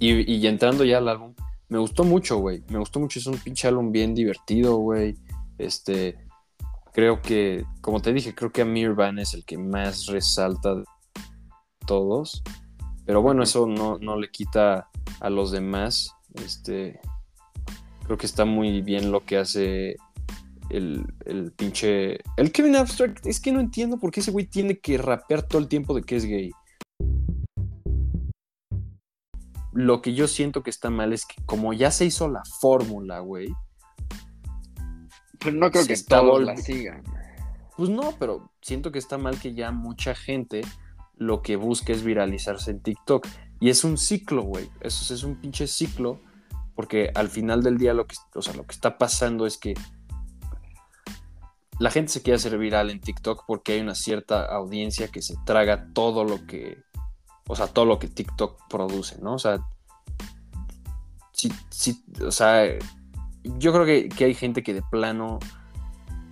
Y, y entrando ya al álbum, me gustó mucho, güey. Me gustó mucho. Es un pinche álbum bien divertido, güey. Este, creo que, como te dije, creo que Amir Van es el que más resalta de todos. Pero bueno, eso no, no le quita a los demás. Este, creo que está muy bien lo que hace el, el pinche. El Kevin Abstract. Es que no entiendo por qué ese güey tiene que rapear todo el tiempo de que es gay. Lo que yo siento que está mal es que, como ya se hizo la fórmula, güey. Pues no creo que está todos la sigan. Pues no, pero siento que está mal que ya mucha gente lo que busca es viralizarse en TikTok. Y es un ciclo, güey. Eso es- es un pinche ciclo. Porque al final del día lo que, o sea, lo que está pasando es que la gente se quiere hacer viral en TikTok porque hay una cierta audiencia que se traga todo lo que, o sea, todo lo que TikTok produce, ¿no? O sea, sí, sí, o sea, yo creo que, que hay gente que de plano,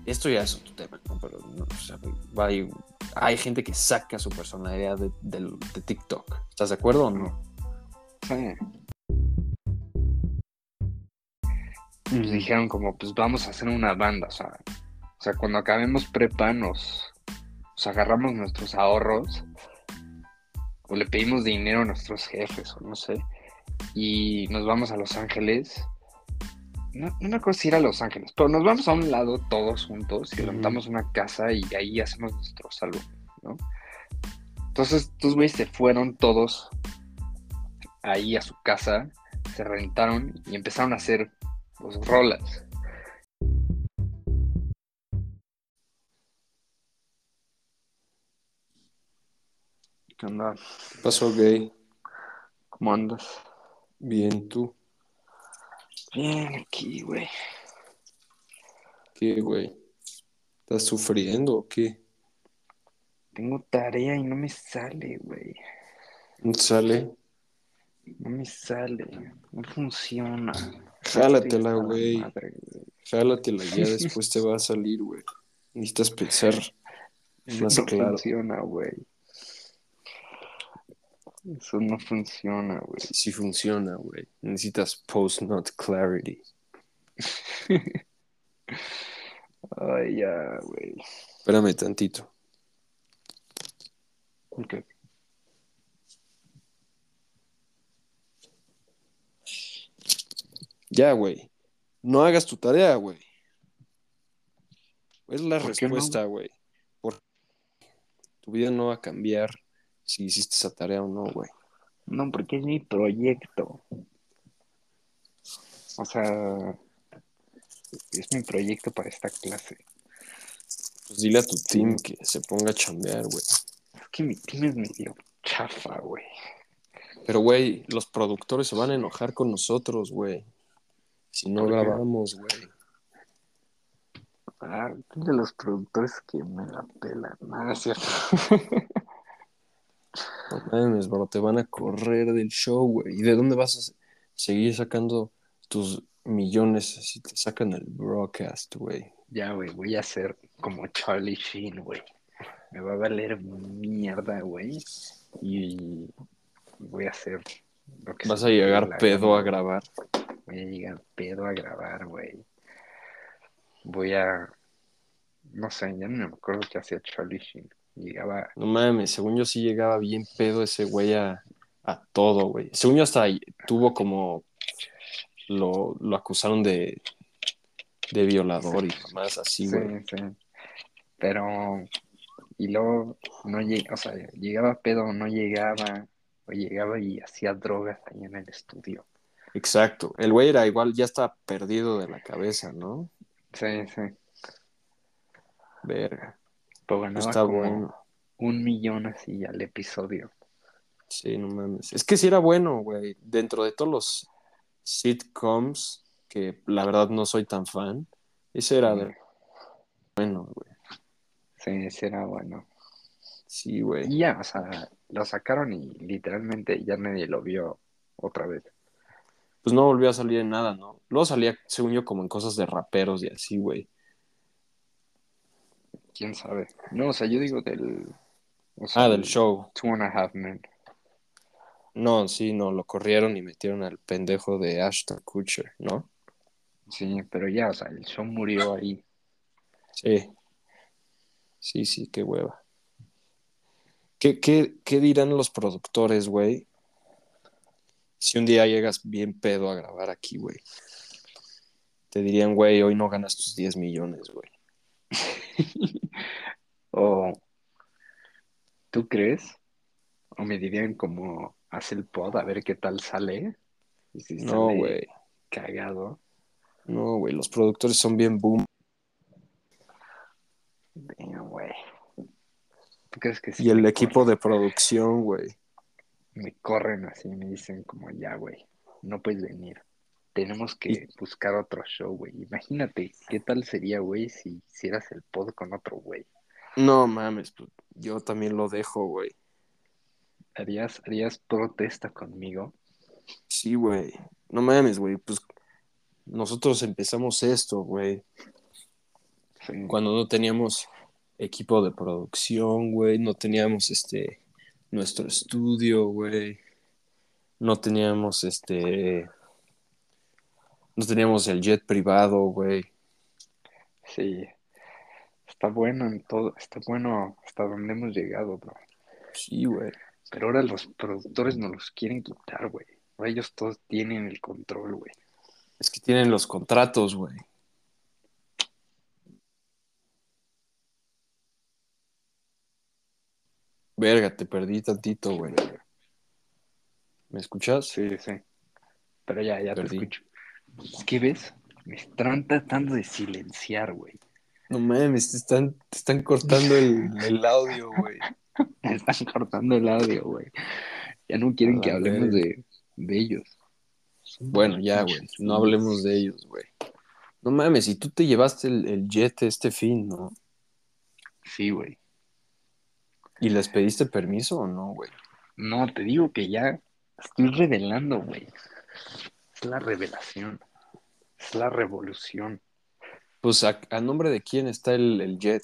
esto ya es otro tema, ¿no? Pero, no, o sea, hay, hay gente que saca su personalidad de, TikTok. ¿Estás de acuerdo o no? Sí. Nos dijeron como, pues vamos a hacer una banda, o sea, o sea, cuando acabemos prepa nos, nos agarramos nuestros ahorros o le pedimos dinero a nuestros jefes o no sé y nos vamos a Los Ángeles. No, no me acuerdo si era Los Ángeles, pero nos vamos a un lado todos juntos y Ujú. rentamos una casa y ahí hacemos nuestros álbumes, ¿no? Entonces, estos güeyes se fueron todos ahí a su casa, se rentaron y empezaron a hacer pues, rolas. ¿Qué onda? ¿Qué pasó, gay? ¿Cómo andas? Bien, tú. Bien, aquí, güey. ¿Qué, güey? ¿Estás sufriendo o qué? Tengo tarea y no me sale, güey. ¿No te sale? No me sale. No funciona. Jálatela, güey. Jálatela, ya después te va a salir, güey. Necesitas pensar más no claro. funciona, güey. Eso no funciona, güey. Si funciona, güey. Necesitas post-not clarity. Ay, ya, güey. Espérame tantito. Ok. Ya, güey. No hagas tu tarea, güey. Es la ¿Por qué no? respuesta, güey. Por... Tu vida no va a cambiar si hiciste esa tarea o no, güey. No, porque es mi proyecto. O sea, es mi proyecto para esta clase. Pues dile a tu team que se ponga a chambear, güey. Es que mi team es medio chafa, güey. Pero, güey, los productores se van a enojar con nosotros, güey. Si no grabamos, güey. Ah, de los productores que me la pelan. Nada, cierto. No mames, bro, te van a correr del show, güey. ¿Y de dónde vas a se- seguir sacando tus millones si te sacan el broadcast, güey? Ya, güey, voy a ser como Charlie Sheen, güey. Me va a valer mierda, güey. Y voy a hacer lo que Vas a llegar pedo a grabar. Voy a llegar pedo a grabar, güey. Voy a. No sé, ya no me acuerdo qué hacía Charlie Sheen. Llegaba. No mames, según yo sí llegaba bien pedo ese güey a, a todo, güey. Según yo hasta ahí tuvo como... Lo, lo acusaron de, de violador y más así, Sí, güey. sí. Pero. Y luego no llegaba, o sea, llegaba pedo o no llegaba. O llegaba y hacía drogas ahí en el estudio. Exacto. El güey era igual, ya estaba perdido de la cabeza, ¿no? Sí, sí. Verga. Pero ganaba Está como bueno. un millón así al episodio. Sí, no mames. Es que sí era bueno, güey. Dentro de todos los sitcoms, que la verdad no soy tan fan, ese era de bueno, güey. Sí, ese era bueno. Sí, güey. Y ya, o sea, lo sacaron y literalmente ya nadie lo vio otra vez. Pues no volvió a salir en nada, ¿no? Luego salía, según yo, como en cosas de raperos y así, güey. ¿Quién sabe? No, o sea, yo digo del... o sea, Ah, del show. Two and a Half Men. No, sí, no, lo corrieron y metieron al pendejo de Ashton Kutcher, ¿no? Sí, pero ya, o sea, el show murió ahí. Sí. Sí, sí, qué hueva. ¿Qué, qué, qué dirán los productores, güey? Si un día llegas bien pedo a grabar aquí, güey. Te dirían, güey, hoy no ganas tus 10 millones, güey. o, ¿tú crees? O me dirían como, haz el pod a ver qué tal sale. Y si No, güey. Cagado. No, güey. Los productores son bien boom. Venga, güey. ¿Tú crees que sí Y el equipo corren? de producción, güey. Me corren así, me dicen como, ya, güey, no puedes venir. Tenemos que buscar otro show, güey. Imagínate, ¿qué tal sería, güey, si hicieras el pod con otro güey? No mames, pues, yo también lo dejo, güey. ¿Harías, harías protesta conmigo? Sí, güey. No mames, güey. Pues nosotros empezamos esto, güey. Sí. Cuando no teníamos equipo de producción, güey. No teníamos este nuestro estudio, güey. No teníamos este. No teníamos el jet privado, güey. Sí. Está bueno en todo, está bueno hasta donde hemos llegado, bro. Sí, güey. Pero ahora los productores nos los quieren quitar, güey. Ellos todos tienen el control, güey. Es que tienen los contratos, güey. Verga, te perdí tantito, güey. ¿Me escuchas? Sí, sí. Pero ya, ya Perdí. te escucho. Es que ves, me están tratando de silenciar, güey. No mames, te están, te están cortando el, el audio, güey. Me están cortando el audio, güey. Ya no quieren que hablemos de, de ellos. Bueno, ya, güey. No hablemos de ellos, güey. No mames, y tú te llevaste el, el jet este fin, ¿no? Sí, güey. ¿Y les pediste permiso o no, güey? No, te digo que ya estoy revelando, güey. Es la revelación. Es la revolución. Pues a, a nombre de quién está el, el jet.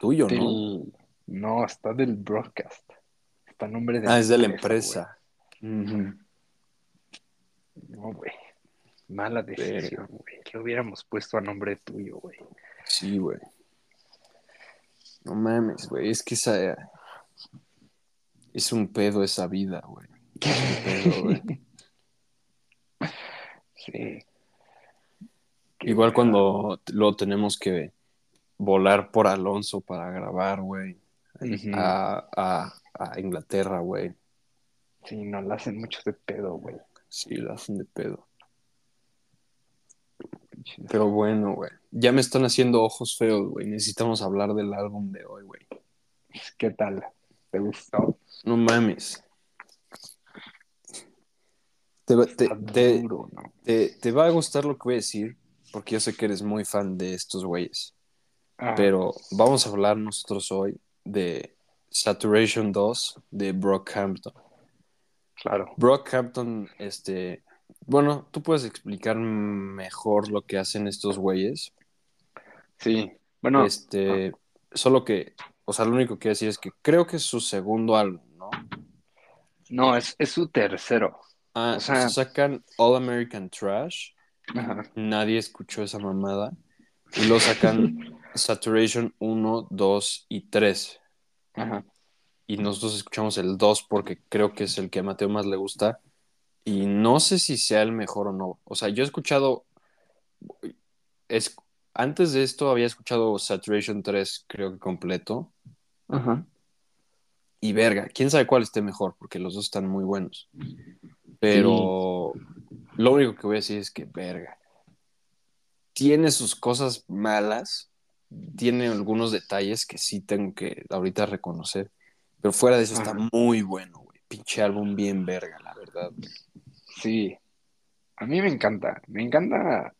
Tuyo, ¿no? Del- No, está del broadcast. Está a nombre de Ah, es de la empresa. No, güey. Mala decisión, güey. Lo hubiéramos puesto a nombre tuyo, güey. Sí, güey. No mames, güey. Es que esa. Es un pedo esa vida, güey. Sí. Qué Igual cuando lo tenemos que volar por Alonso para grabar, güey. A, a, a Inglaterra, güey. Sí, nos la hacen mucho de pedo, güey. Sí, la hacen de pedo. Pero bueno, güey. Ya me están haciendo ojos feos, güey. Necesitamos hablar del álbum de hoy, güey. ¿Qué tal? ¿Te gustó? No mames. Te, va- te- te- duro, ¿no? te- va a gustar lo que voy a decir, porque yo sé que eres muy fan de estos güeyes. Ah, Pero vamos a hablar nosotros hoy de Saturation 2 de Brockhampton. claro. Brockhampton, este. Bueno, tú puedes explicar mejor lo que hacen estos güeyes. Sí. Bueno, este. Solo que. O sea, lo único que decir es que creo que es su segundo álbum, ¿no? no, es, es su tercero. Ah, O sea- sacan All American Trash. Ajá. Nadie escuchó esa mamada. Y lo sacan Saturation 1, 2 y 3. Ajá. Y nosotros escuchamos el 2 porque creo que es el que a Mateo más le gusta. Y no sé si sea el mejor o no. O sea, yo he escuchado. Es, antes de esto había escuchado Saturation 3, creo que completo. Ajá. Y verga, quién sabe cuál esté mejor, porque los dos están muy buenos. Pero lo único que voy a decir es que, verga, tiene sus cosas malas, tiene algunos detalles que sí tengo que ahorita reconocer, pero fuera de eso está muy bueno, güey. Pinche álbum bien verga, la verdad. Sí. A mí me encanta. Me encanta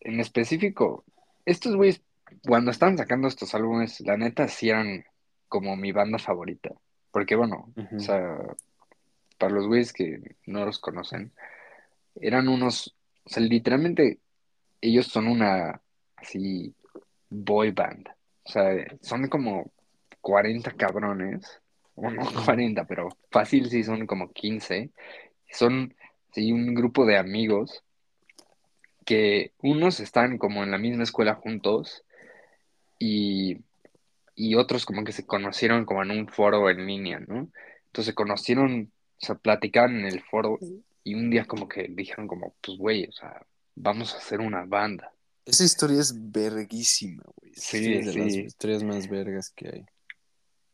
en específico. Estos güeyes, cuando estaban sacando estos álbumes, la neta sí eran como mi banda favorita. Porque bueno, o sea, para los güeyes que no los conocen, eran unos, o sea, literalmente ellos son una así boy band. O sea, son como 40 cabrones o no 40, pero fácil sí son como 15. Son sí, un grupo de amigos que unos están como en la misma escuela juntos y, y otros como que se conocieron como en un foro en línea, ¿no? Entonces se conocieron, sea, platicaban en el foro y un día como que dijeron como, pues güey, o sea, vamos a hacer una banda. Esa historia es verguísima, güey. Sí, es de las historias más vergas que hay.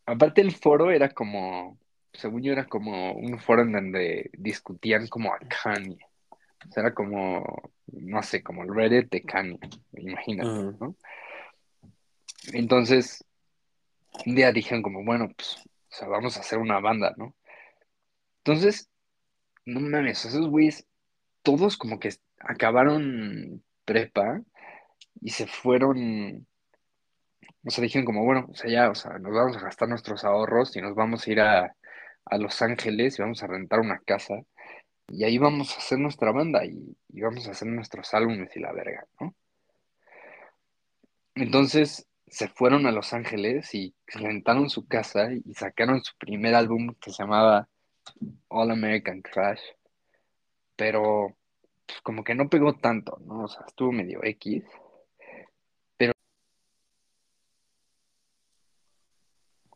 Aparte el foro era como, según yo era como un foro en donde discutían como a Kanye. O sea, era como, no sé, como el Reddit de Kanye, imagínate. ¿no? Entonces, un día dijeron como, bueno, pues, o sea, vamos a hacer una banda, ¿no? Entonces, no mames, esos güeyes, todos como que acabaron prepa y se fueron, o sea, dijeron como, bueno, o sea, ya, o sea, nos vamos a gastar nuestros ahorros y nos vamos a ir a, a Los Ángeles y vamos a rentar una casa y ahí vamos a hacer nuestra banda y, y vamos a hacer nuestros álbumes y la verga, ¿no? Entonces se fueron a Los Ángeles y rentaron su casa y sacaron su primer álbum que se llamaba All American Trash, pero pues, como que no pegó tanto, ¿no? O sea, estuvo medio X.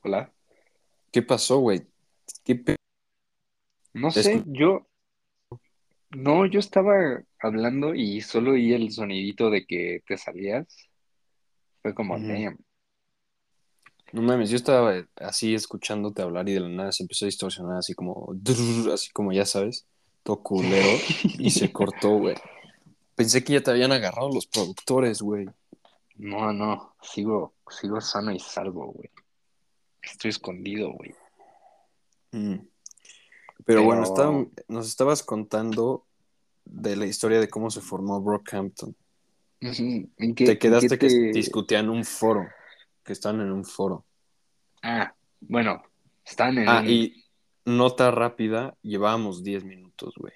Hola. ¿Qué pasó, güey? ¿Qué pe- No sé, yo... No, yo estaba hablando y solo oí el sonidito de que te salías. Fue como, damn. No mames, yo estaba eh, así escuchándote hablar y de la nada se empezó a distorsionar así como, así como ya sabes, todo culero y se cortó, güey. Pensé que ya te habían agarrado los productores, güey. No, no, sigo, sigo sano y salvo, güey. Estoy escondido, güey. Mm. Pero, Pero- bueno, estaba- nos estabas contando de la historia de cómo se formó Brockhampton. ¿En qué- Te en quedaste qué que te- discutían un foro, que están en un foro. Ah, bueno, están en Ah, un... y nota rápida, llevábamos 10 minutos, güey.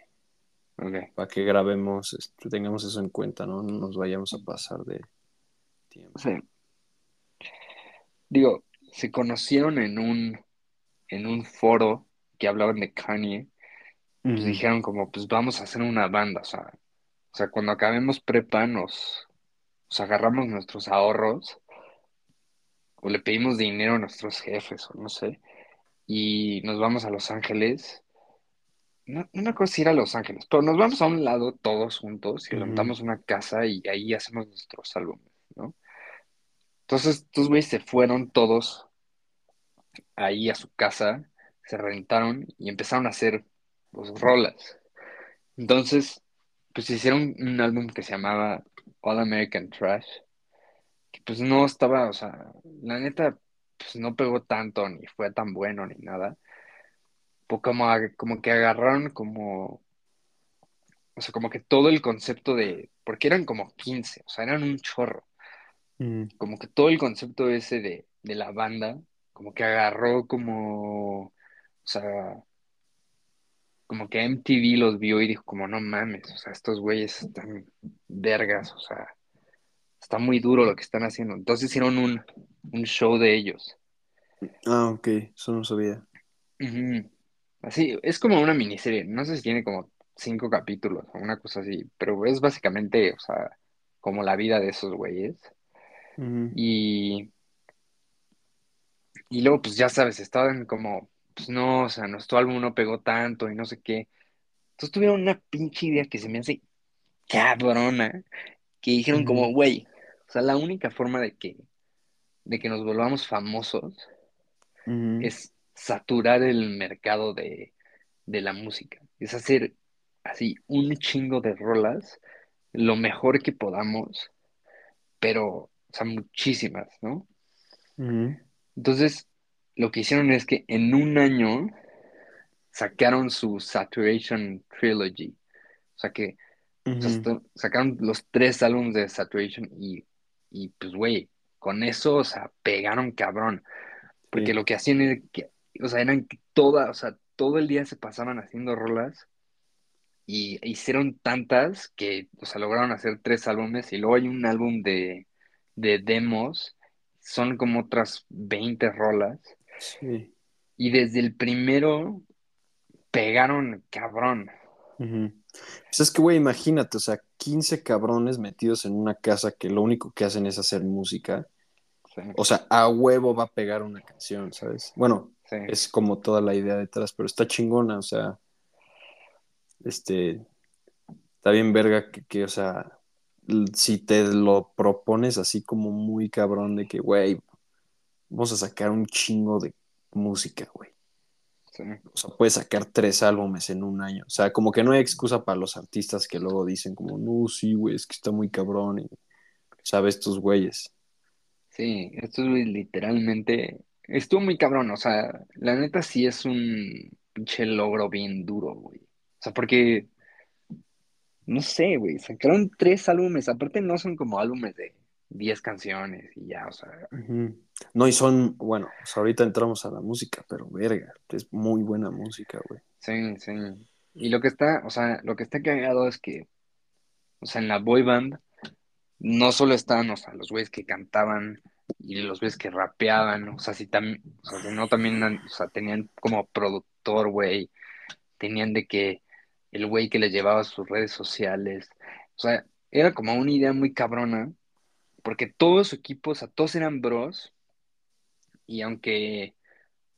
Ok. Para que grabemos, este, tengamos eso en cuenta, ¿no? No nos vayamos a pasar de tiempo. Sí. Digo, se conocieron en un, en un foro que hablaban de Kanye. Pues Ujú. dijeron como, pues vamos a hacer una banda, o sea, o sea, cuando acabemos prepa nos, agarramos nuestros ahorros o le pedimos dinero a nuestros jefes o no sé, y nos vamos a Los Ángeles. No, no me acuerdo si era a Los Ángeles, pero nos vamos a un lado todos juntos y Ujú. rentamos una casa y ahí hacemos nuestros álbumes, ¿no? Entonces, estos güeyes se fueron todos ahí a su casa, se rentaron y empezaron a hacer pues, rolas. Entonces, pues hicieron un álbum que se llamaba All American Trash, que pues no estaba, o sea, la neta, pues no pegó tanto, ni fue tan bueno, ni nada. Pues como, como que agarraron como, o sea, como que todo el concepto de, porque eran como 15, o sea, eran un chorro. Ujú. como que todo el concepto ese de, de la banda, como que agarró como, o sea, como que MTV los vio y dijo como, no mames, o sea, estos güeyes están vergas, o sea, está muy duro lo que están haciendo. Entonces hicieron un, un show de ellos. Ah, ok, eso no sabía. Así, es como una miniserie, no sé si tiene como cinco capítulos o una cosa así, pero es básicamente, o sea, como la vida de esos güeyes. Y, y luego, pues ya sabes, estaban como, pues no, o sea, nuestro álbum no pegó tanto y no sé qué. Entonces tuvieron una pinche idea que se me hace cabrona, que dijeron como, güey, o sea, la única forma de que, de que nos volvamos famosos es saturar el mercado de, de la música. Es hacer así un chingo de rolas, lo mejor que podamos, pero, o sea, muchísimas, ¿no? Entonces, lo que hicieron es que en un año sacaron su Saturation Trilogy. O sea que o sea, sacaron los tres álbumes de Saturation y, y pues, güey, con eso, o sea, pegaron cabrón. Porque Sí. lo que hacían era que, o sea, eran que toda, o sea, todo el día se pasaban haciendo rolas y hicieron tantas que, o sea, lograron hacer tres álbumes y luego hay un álbum de, de demos, son como otras 20 rolas. Sí. Y desde el primero pegaron cabrón. Pues es que, güey, imagínate, o sea, 15 cabrones metidos en una casa que lo único que hacen es hacer música. Sí, O sea, a huevo va a pegar una canción, ¿sabes? Bueno, sí. es como toda la idea detrás, pero está chingona, o sea, este, está bien verga que, que, o sea, si te lo propones así como muy cabrón de que, güey, vamos a sacar un chingo de música, güey. Sí. O sea, puedes sacar tres álbumes en un año. O sea, como que no hay excusa para los artistas que luego dicen como, no, sí, güey, es que está muy cabrón y, ¿sabes? Tus güeyes. Sí, esto es literalmente. Estuvo muy cabrón, o sea, la neta sí es un pinche logro bien duro, güey. O sea, porque, no sé, güey, sacaron tres álbumes, aparte no son como álbumes de 10 canciones y ya, o sea. No, y son, bueno, o sea, ahorita entramos a la música, pero verga, es muy buena música, güey. sí, sí. Y lo que está, o sea, lo que está cagado es que, o sea, en la boy band no solo estaban, o sea, los güeyes que cantaban y los güeyes que rapeaban, o sea, sí también, o sea, sino también, o sea, tenían como productor, güey, tenían de que el güey que les llevaba sus redes sociales, o sea, era como una idea muy cabrona, porque todo su equipo, o sea, todos eran bros, y aunque,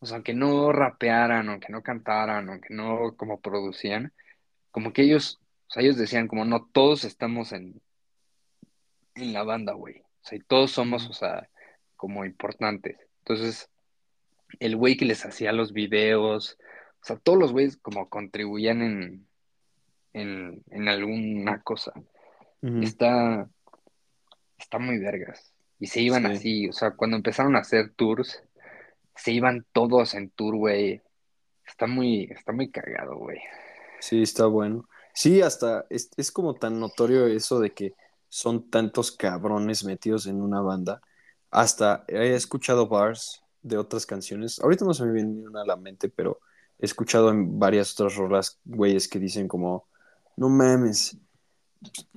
o sea, aunque no rapearan, aunque no cantaran, aunque no como producían, como que ellos, o sea, ellos decían como no todos estamos en, en la banda, güey. O sea, y todos somos, o sea, como importantes. Entonces, el güey que les hacía los videos, o sea, todos los güeyes como contribuían en, en, en alguna cosa. Está, está muy vergas. Y se iban Sí. así, o sea, cuando empezaron a hacer tours, se iban todos en tour, güey. Está muy, está muy cagado, güey. Sí, está bueno. Sí, hasta es, es como tan notorio eso de que son tantos cabrones metidos en una banda. Hasta he escuchado bars de otras canciones. Ahorita no se me viene una a la mente, pero he escuchado en varias otras rolas güeyes que dicen como, no mames,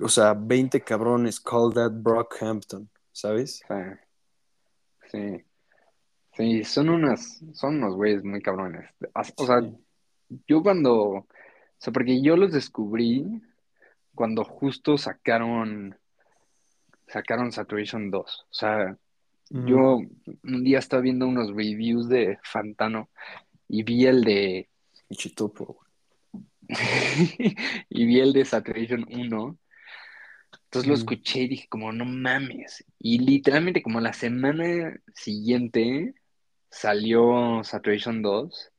o sea, 20 cabrones, call that Brockhampton, ¿sabes? Sí. Sí, son unas, son unos güeyes muy cabrones. O sea, yo cuando, o sea, porque yo los descubrí cuando justo sacaron, sacaron Saturation 2. O sea, yo un día estaba viendo unos reviews de Fantano y vi el de, Y Chitopo, güey. y vi el de Saturation 1. Entonces lo Ujú. escuché y dije como, no mames. Y literalmente como la semana siguiente salió Saturation 2.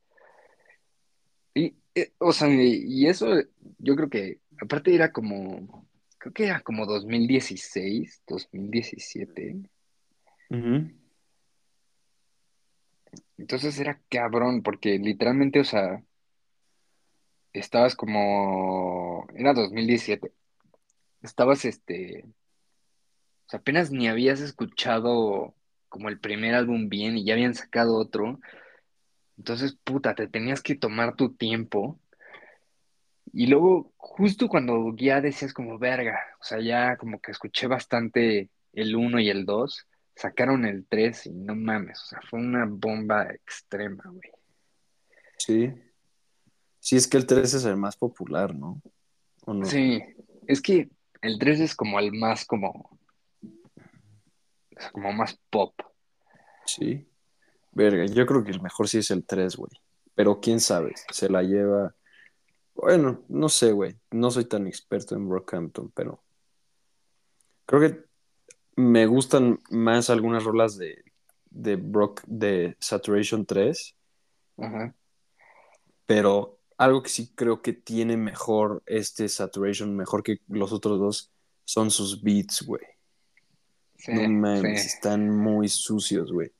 Y, eh, o sea, y eso yo creo que, aparte era como, creo que era como 2016, 2017. Ujú. Entonces era cabrón, porque literalmente, o sea, estabas como, era 2017. Estabas, este, o sea, apenas ni habías escuchado como el primer álbum bien y ya habían sacado otro. Entonces, puta, te tenías que tomar tu tiempo. Y luego, justo cuando ya decías como verga, o sea, ya como que escuché bastante el uno y el 2 sacaron el 3 y no mames, o sea, fue una bomba extrema, güey. Sí. Sí, es que el 3 es el más popular, ¿no? ¿O no? Sí, es que el 3 es como el más como, como más pop. Sí. Verga, yo creo que el mejor sí es el 3, güey. Pero quién sabe, se la lleva. Bueno, no sé, güey. No soy tan experto en Brockhampton, pero creo que me gustan más algunas rolas de, de Brock de Saturation 3, Ajá. pero algo que sí creo que tiene mejor este Saturation, mejor que los otros dos, son sus beats, güey. Sí, No mames, sí. están muy sucios, güey.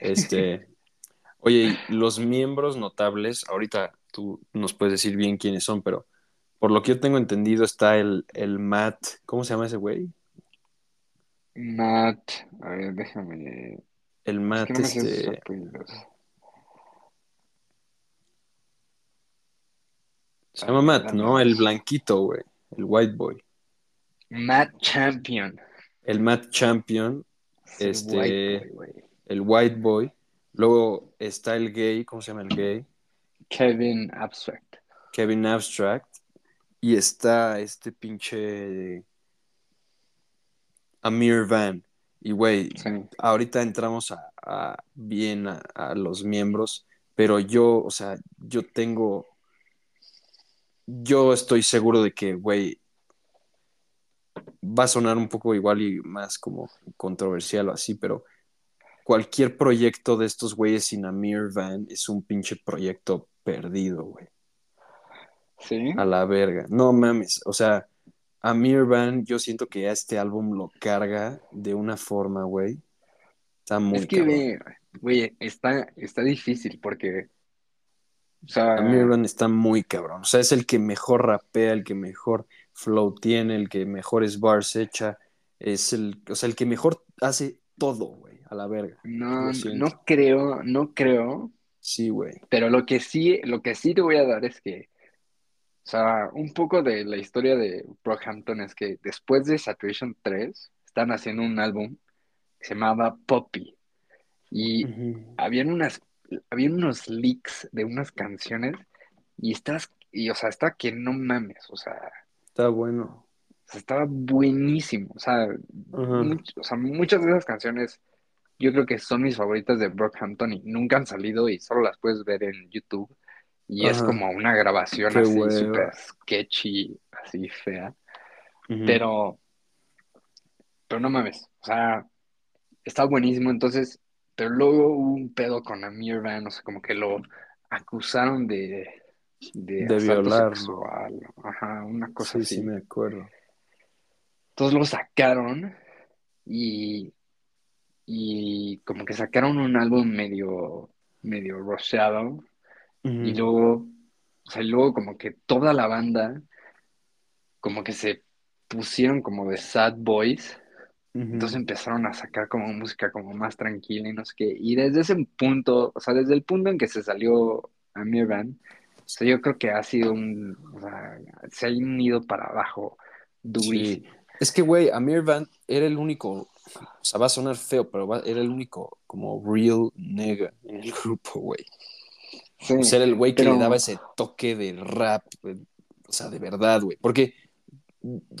Este, oye, y los miembros notables, ahorita tú nos puedes decir bien quiénes son, pero por lo que yo tengo entendido está el, el Matt, ¿cómo se llama ese güey? Matt, a ver, déjame. El Es Matt, que no sé sus este, se llama Matt, ¿no? El blanquito, güey, el white boy. Matt Champion. El Matt Champion, Es el Este- white boy, el white boy, Luego está el gay, ¿cómo se llama el gay? Kevin Abstract. Kevin Abstract. Y está este pinche Amir Van. Y güey, Sí. ahorita entramos a, a- bien a, a los miembros, pero yo, o sea, yo tengo, yo estoy seguro de que, güey, va a sonar un poco igual y más como controversial o así, pero cualquier proyecto de estos güeyes sin Amir Van es un pinche proyecto perdido, güey, Sí. a la verga. No mames, o sea, Amir Van, yo siento que este álbum lo carga de una forma, güey. Está muy es que, güey, está, está difícil porque, o sea, está muy cabrón. O sea, es el que mejor rapea, el que mejor flow tiene, el que mejores bars echa. Es el, o sea, el que mejor hace todo, güey, a la verga. no, no creo, no creo, Sí, güey. pero lo que sí, lo que sí te voy a dar es que, o sea, un poco de la historia de Brockhampton es que después de Saturation 3, están haciendo un álbum que se llamaba Poppy. Y Ujú. habían unas, habían unos leaks de unas canciones y estás, y o sea, estaba que no mames, o sea, Está bueno. o sea, estaba buenísimo, o sea, much- o sea, muchas de esas canciones yo creo que son mis favoritas de Brockhampton y nunca han salido y solo las puedes ver en YouTube y es Ajá. como una grabación Qué así súper sketchy, así fea, pero, pero no mames, o sea, está buenísimo, entonces, pero luego hubo un pedo con Amir Van, o sea, como que lo acusaron de, de, De violar, sexual, ajá, una cosa Sí, así. sí, me acuerdo. Entonces lo sacaron y, y como que sacaron un álbum medio, medio y luego, o sea, y luego como que toda la banda como que se pusieron como de sad boys, Entonces empezaron a sacar como música como más tranquila y no sé qué, y desde ese punto, o sea, desde el punto en que se salió Amir Van, o sea, yo creo que ha sido un, o sea, se ha ido para abajo durísimo. Sí. Es que, güey, Amir Van era el único, o sea, va a sonar feo, pero va- era el único como real nigga en el grupo, güey. Sí, O sea, era el güey que pero- le daba ese toque de rap, o sea, de verdad, güey. Porque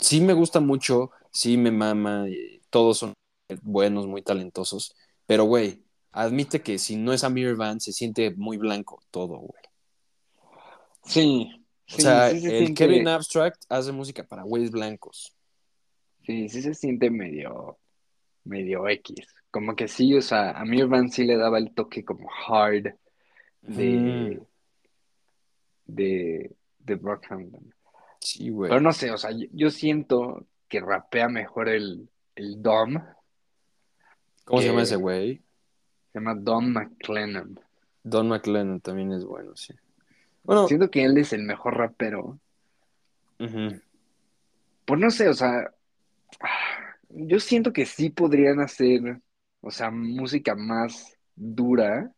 sí me gusta mucho, sí me mama, y todos son buenos, muy talentosos, pero, güey, admite que si no es Amir Van, se siente muy blanco todo, güey. Sí, O sí, sea, sí se el siente, Kevin Abstract hace música para güeyes blancos. sí, sí se siente medio, medio X. Como que sí, o sea, a Amir Van sí le daba el toque como hard de, Mm, de, de Brockhampton. sí, güey. Pero no sé, o sea, yo, yo siento que rapea mejor el, el Dom, ¿Cómo se llama ese güey? se llama Dom McLennan. Don McLennan también es bueno, sí. Bueno, Siento que él es el mejor rapero. ujú, Pues no sé, o sea, yo siento que sí podrían hacer, o sea, música más dura,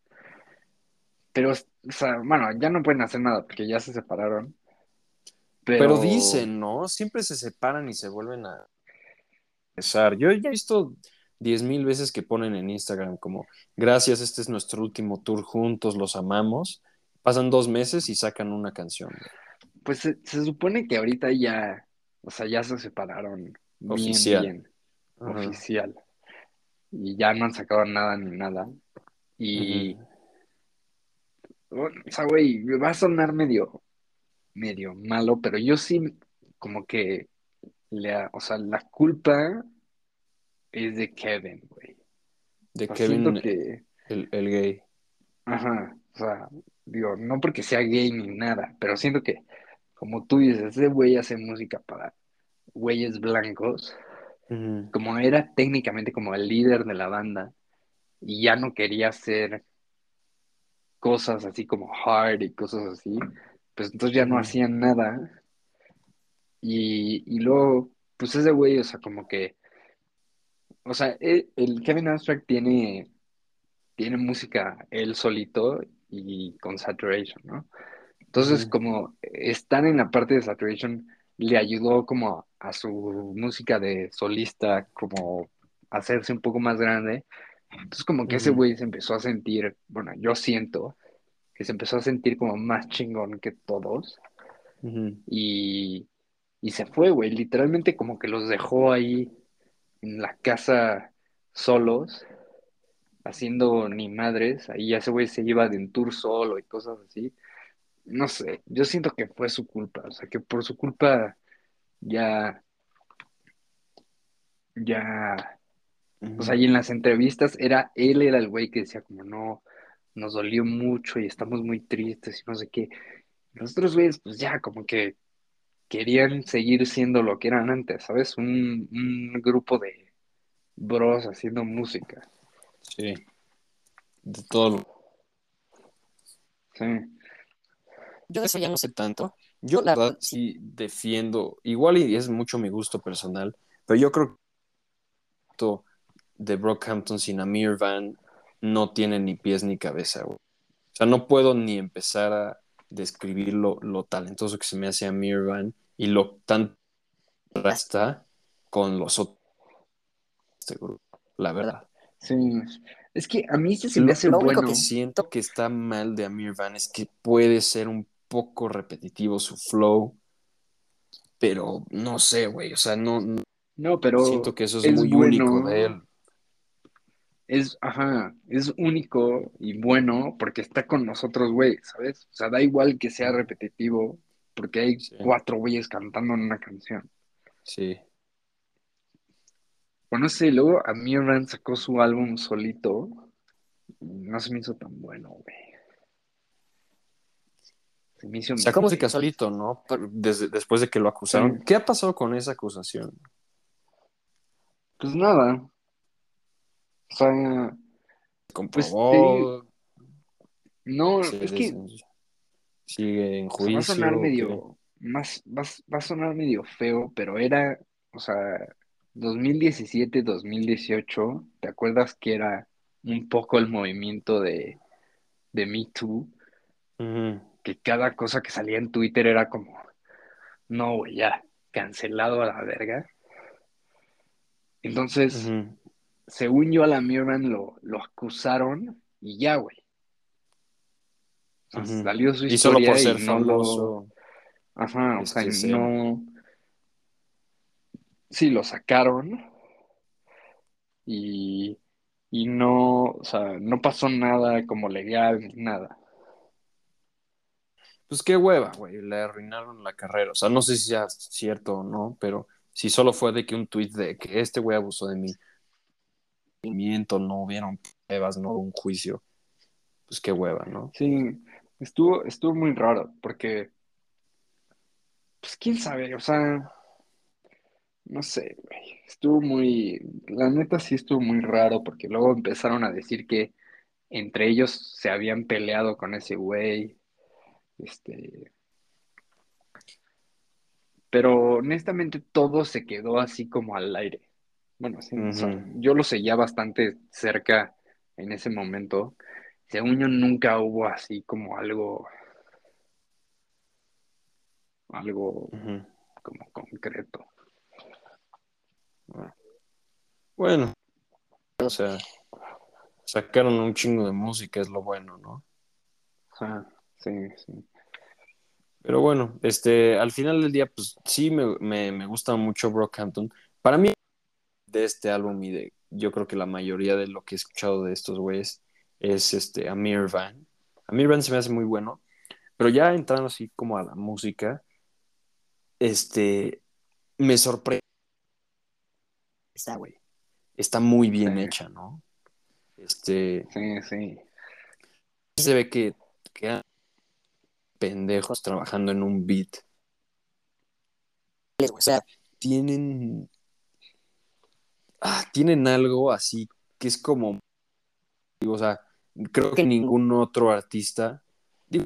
pero, o sea, bueno, ya no pueden hacer nada porque ya se separaron. Pero, Pero dicen, ¿no? Siempre se separan y se vuelven a Yo he visto diez mil veces que ponen en Instagram como, gracias, este es nuestro último tour juntos, los amamos. Pasan dos meses y sacan una canción. pues se, se supone que ahorita ya, o sea, ya se separaron bien, Oficial. oficial. Y ya no han sacado nada ni nada. Y, Ujú. o sea, güey, va a sonar medio, medio malo, pero yo sí, como que, le, o sea, la culpa es de Kevin, güey. De O sea, Kevin, que, el, el gay. ajá, o sea, digo, no porque sea gay ni nada, pero siento que, como tú dices, ese güey hace música para güeyes blancos, como era técnicamente como el líder de la banda, y ya no quería hacer cosas así como hard y cosas así, pues entonces ya no hacían nada. Y, y luego, pues ese güey, o sea, como que, o sea, el, el Kevin Abstract tiene, tiene música él solito y con Saturation, ¿no? Entonces, como estar en la parte de Saturation le ayudó como a su música de solista, como hacerse un poco más grande. Entonces como que ese güey se empezó a sentir, bueno, yo siento que se empezó a sentir como más chingón que todos. y, y se fue, güey. Literalmente como que los dejó ahí en la casa solos, haciendo ni madres. Ahí ese güey se iba de un tour solo y cosas así. No sé, yo siento que fue su culpa. O sea, que por su culpa ya, ya, o sea, y en las entrevistas era, él era el güey que decía como, no, nos dolió mucho y estamos muy tristes y no sé qué. Los otros güeyes, pues ya, como que querían seguir siendo lo que eran antes, ¿sabes? Un, grupo de bros haciendo música. Sí. De todo. Sí. Yo eso ya no sé tanto. Yo la verdad sí defiendo, igual y es mucho mi gusto personal, pero yo creo que de Brockhampton sin Amir Van no tiene ni pies ni cabeza, O sea, no puedo ni empezar a describir lo, lo talentoso que se me hace Amir Van y lo tan está con los otros este grupo, la verdad. Sí, es que a mí se me hace lo bueno. Lo que siento que está mal de Amir Van es que puede ser un poco repetitivo su flow, pero no sé, güey, o sea, no, no, pero siento que eso es, muy único de él. Es, ajá, es único y bueno porque está con nosotros, güey, ¿sabes? O sea, da igual que sea repetitivo, porque hay cuatro güeyes cantando en una canción. Sí. Bueno, sé, luego a Mirren sacó su álbum solito no se me hizo tan bueno, güey. Se me hizo Sacó música solito, ¿no? Desde, después de que lo acusaron. ¿Qué ha pasado con esa acusación? Pues nada. O sea. Pues, no, es que sigue en juicio. va a sonar medio, más, va, a sonar medio feo, pero era, o sea, 2017, 2018, ¿te acuerdas que era un poco el movimiento de, de Me Too? Que cada cosa que salía en Twitter era como, no, güey, ya, cancelado a la verga. Entonces, según yo a la Mirman lo, lo acusaron y ya, güey. Salió su historia y solo por ser famoso. Ajá, o sea, no. Sí, lo sacaron. Y, y no, o sea, no pasó nada como legal, nada. Pues qué hueva, güey, le arruinaron la carrera. O sea, no sé si sea cierto o no, pero si solo fue de que un tweet de que este güey abusó de mí, no hubieron pruebas, no hubo un juicio, pues qué hueva, ¿no? Sí, Estuvo, estuvo muy raro, porque, pues quién sabe, o sea, no sé, güey. Estuvo muy, la neta sí estuvo muy raro, porque luego empezaron a decir que entre ellos se habían peleado con ese güey. Este. Pero honestamente todo se quedó así como al aire. Bueno, sí, yo lo seguía bastante cerca en ese momento según yo nunca hubo así como algo, algo como concreto. Bueno, o sea, sacaron un chingo de música, es lo bueno, ¿no? Ajá, sí, sí. Pero bueno, este, al final del día, pues sí me, me, me gusta mucho Brockhampton. Para mí, de este álbum y de, yo creo que la mayoría de lo que he escuchado de estos güeyes, es este Amir Van. Amir Van se me hace muy bueno, pero ya entrando así como a la música, este, me sorprende. Está, güey. Está muy bien hecha, ¿no? Este. Sí, sí. Se ve que quedan pendejos trabajando en un beat. O sea, tienen. Ah, tienen algo así que es como. O sea, creo que ningún otro artista, digo,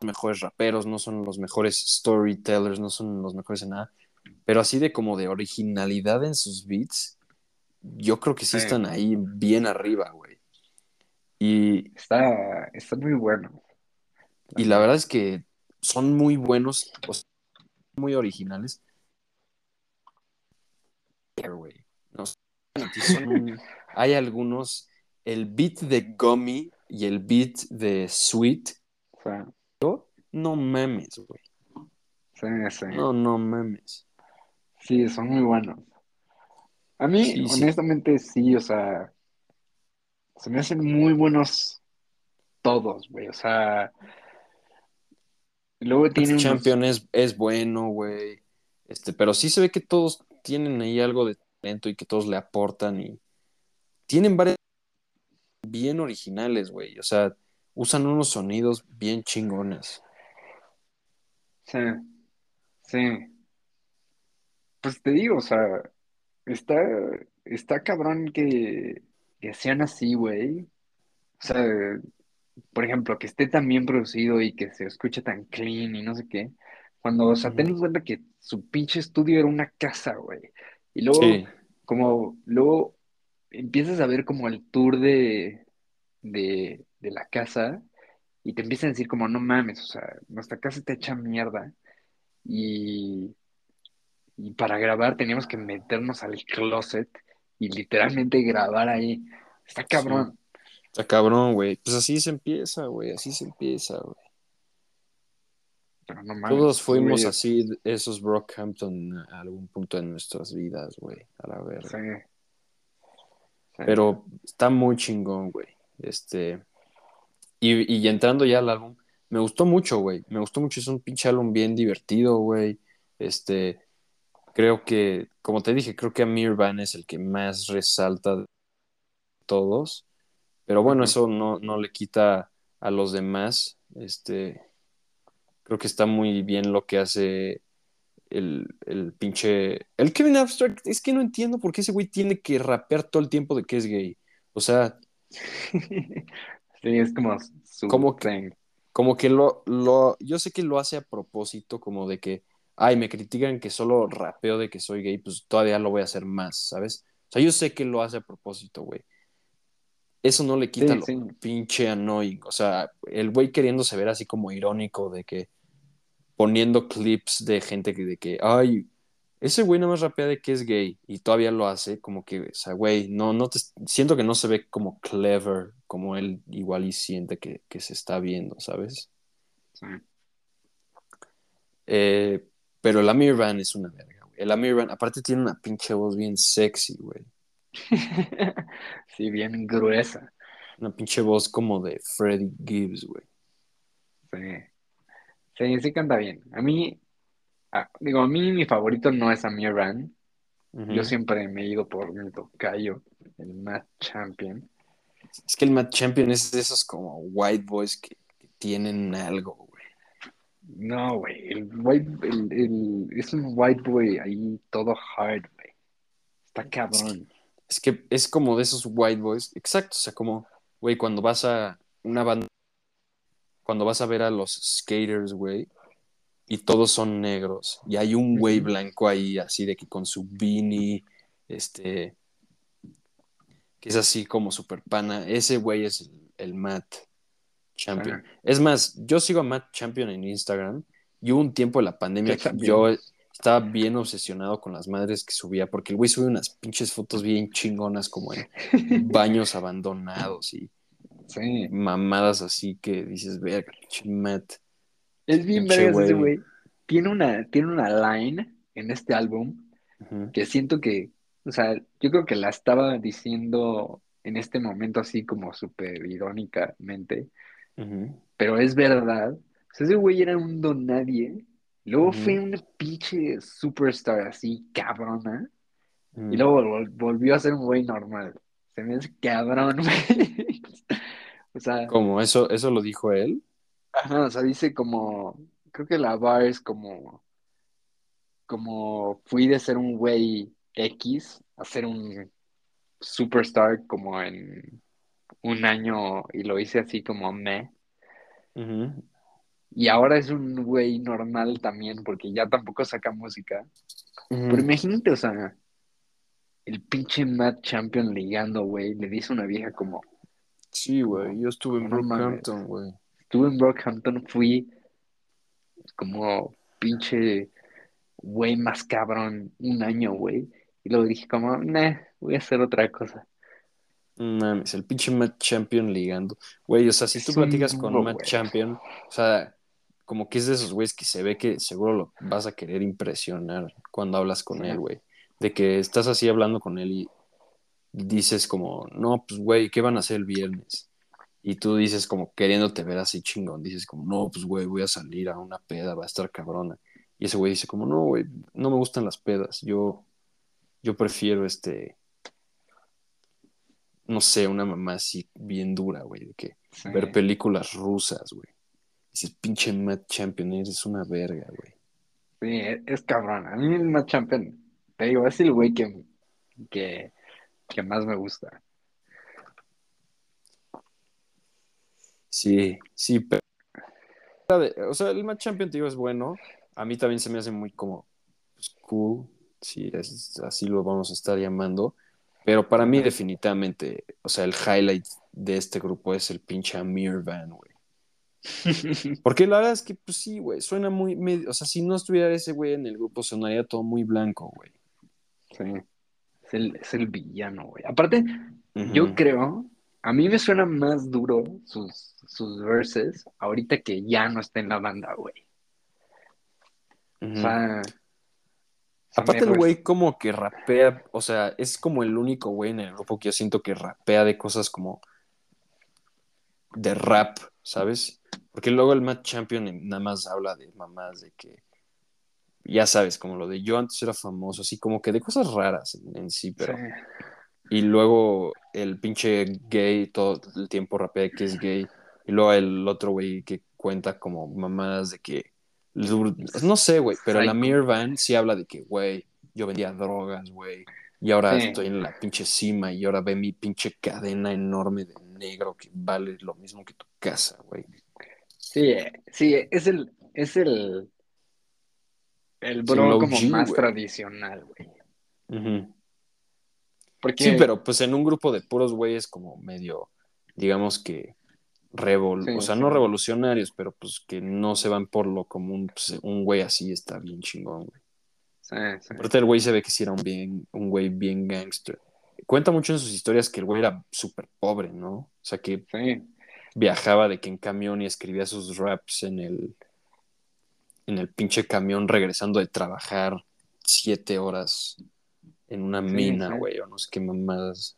los mejores raperos, no son los mejores storytellers, no son los mejores en nada, pero así de como de originalidad en sus beats, yo creo que sí, están ahí bien arriba, güey. Y está, está muy bueno. Y la verdad es que son muy buenos, muy originales. hay algunos el beat de Gummy y el beat de Sweet, O sea, no mames, güey. sí, sí. No, no mames. Sí, son muy buenos. A mí, Sí, sí. honestamente, sí, o sea, se me hacen muy buenos todos, güey. O sea, luego tiene unos... Champion es, es bueno, güey. Este, pero sí se ve que todos tienen ahí algo de talento y que todos le aportan y tienen varias bien originales, güey. O sea, usan unos sonidos bien chingones. Sí, sí. Pues te digo, o sea, está, está cabrón que, que sean así, güey. O sea, por ejemplo, que esté tan bien producido y que se escuche tan clean y no sé qué. Cuando, o sea, ten en cuenta que su pinche estudio era una casa, güey. Y luego, Sí, como, luego empiezas a ver como el tour de, de, de la casa y te empiezan a decir como, no mames, o sea, nuestra casa está hecha mierda. Y, y para grabar teníamos que meternos al closet y literalmente grabar ahí. Está sí. cabrón. Está cabrón, güey. Pues así se empieza, güey. Así se empieza, güey. Pero no mames, Todos fuimos así, esos Brockhampton a algún punto de nuestras vidas, güey. A la verga. Sí. Sí. Pero está muy chingón, güey. Este. Y, y entrando ya al álbum, me gustó mucho, güey. Me gustó mucho. Es un pinche álbum bien divertido, güey. Este. Creo que, como te dije, creo que Amir Van es el que más resalta de todos. Pero bueno, eso no, no le quita a los demás. Este. Creo que está muy bien lo que hace el, el pinche. El Kevin Abstract. Es que no entiendo por qué ese güey tiene que rapear todo el tiempo de que es gay. O sea, Sí, es como su Como que- como que lo, lo. Yo sé que lo hace a propósito, como de que. Ay, me critican que solo rapeo de que soy gay, pues todavía lo voy a hacer más, ¿sabes? O sea, yo sé que lo hace a propósito, güey. Eso no le quita Sí, lo sí. pinche annoying. O sea, el güey queriéndose ver así como irónico de que poniendo clips de gente que de que, ay, ese güey nada más rapea de que es gay y todavía lo hace, como que, o sea, güey, no, no te, siento que no se ve como clever, como él igual y siente que, que se está viendo, ¿sabes? Sí. Eh, pero el Amir Van es una verga, güey. El Amir Van, aparte tiene una pinche voz bien sexy, güey. Sí, bien gruesa. Una pinche voz como de Freddie Gibbs, güey. Sí. Sí, sí canta bien. A mí, ah, digo, a mí mi favorito no es Amir Van. Ujú. Yo siempre me he ido por mi tocayo, el Matt Champion. Es que el Matt Champion es de esos como white boys que, que tienen algo, güey. No, güey, el white, el, el- es un white boy ahí todo hard, güey. Está cabrón. Es que es como de esos white boys. Exacto, o sea, como, güey, cuando vas a una banda, cuando vas a ver a los skaters, güey, y todos son negros, y hay un güey blanco ahí, así de que con su beanie, este, que es así como super pana. Ese güey es el, el Matt Champion. Es más, yo sigo a Matt Champion en Instagram y hubo un tiempo de la pandemia ¿Qué que yo estaba bien obsesionado con las madres que subía, porque el güey sube unas pinches fotos bien chingonas como en baños abandonados y Sí. mamadas así que dices, verga, Matt. Es bien vergas ese güey. Tiene una, tiene una line en este álbum que siento que, o sea, yo creo que la estaba diciendo en este momento así como súper irónicamente, pero es verdad. O sea, ese güey era un don nadie, luego fue una pinche superstar así cabrona, y luego vol- volvió a ser un güey normal. Se me hace cabrón, güey. O sea, ¿Cómo? ¿Eso, ¿Eso lo dijo él? Ajá, o sea, dice como, creo que la bar es como, como fui de ser un güey X a ser un superstar como en un año y lo hice así como me. Ujú. Y ahora es un güey normal también porque ya tampoco saca música. Pero imagínate, o sea, el pinche Matt Champion ligando, güey, le dice a una vieja como, Sí, güey, yo estuve en. Brookhampton, güey. Estuve en Brockhampton, fui como pinche güey más cabrón un año, güey. Y luego dije como, nah, voy a hacer otra cosa. Mames, el pinche Matt Champion ligando. Güey, o sea, si tú platicas con Matt. Champion, o sea, como que es de esos güeyes que se ve que seguro lo vas a querer impresionar cuando hablas con Sí. él, güey. De que estás así hablando con él y dices como, no, pues güey, ¿qué van a hacer el viernes? Y tú dices como queriéndote ver así chingón, dices como, no, pues güey, voy a salir a una peda, va a estar cabrona. Y ese güey dice como, no, güey, no me gustan las pedas, yo, yo prefiero este, no sé, una mamá así bien dura, güey, de que Sí. ver películas rusas, güey. Dices, pinche Matt Champion, eres una verga, güey. Sí, es, es cabrón. A mí el Matt Champion, te digo, es el güey que, que, que más me gusta. Sí, sí, pero... O sea, el Matt Champion, te digo, es bueno. A mí también se me hace muy como pues, cool, si es, así lo vamos a estar llamando. Pero para mí, definitivamente, o sea, el highlight de este grupo es el pinche Amir Van, güey. Porque la verdad es que, pues sí, güey, suena muy... medio- O sea, si no estuviera ese güey en el grupo, sonaría todo muy blanco, güey. Sí. Es el, es el villano, güey. Aparte, yo creo, a mí me suena más duro sus, sus verses ahorita que ya no está en la banda, güey. O sea, Aparte el güey como que rapea, o sea, es como el único güey en el grupo que yo siento que rapea de cosas como de rap, ¿sabes? Porque luego el Matt Champion nada más habla de mamás de que, ya sabes, como lo de yo antes era famoso, así como que de cosas raras en, en sí, pero... Sí. Y luego el pinche gay todo el tiempo rapea que es gay. Y luego el otro güey que cuenta como mamadas de que. No sé, güey, pero el Psycho. Amir Van sí habla de que, güey, yo vendía drogas, güey. Y ahora Sí. estoy en la pinche cima y ahora ve mi pinche cadena enorme de negro que vale lo mismo que tu casa, güey. Sí, eh, sí, es el, es el, el bro como más tradicional, güey. Ujú. Porque, Sí, pero pues en un grupo de puros güeyes como medio, digamos que revol, Sí, o sea, sí. no revolucionarios, pero pues que no se van por lo común, pues un güey así está bien chingón, güey. Sí, sí. Aparte el güey se ve que sí era un bien, un güey bien gangster. Cuenta mucho en sus historias que el güey era súper pobre, ¿no? O sea, que Sí, viajaba de que en camión y escribía sus raps en el, en el pinche camión regresando de trabajar siete horas en una Sí, mina, sí. güey, o no sé qué mamadas.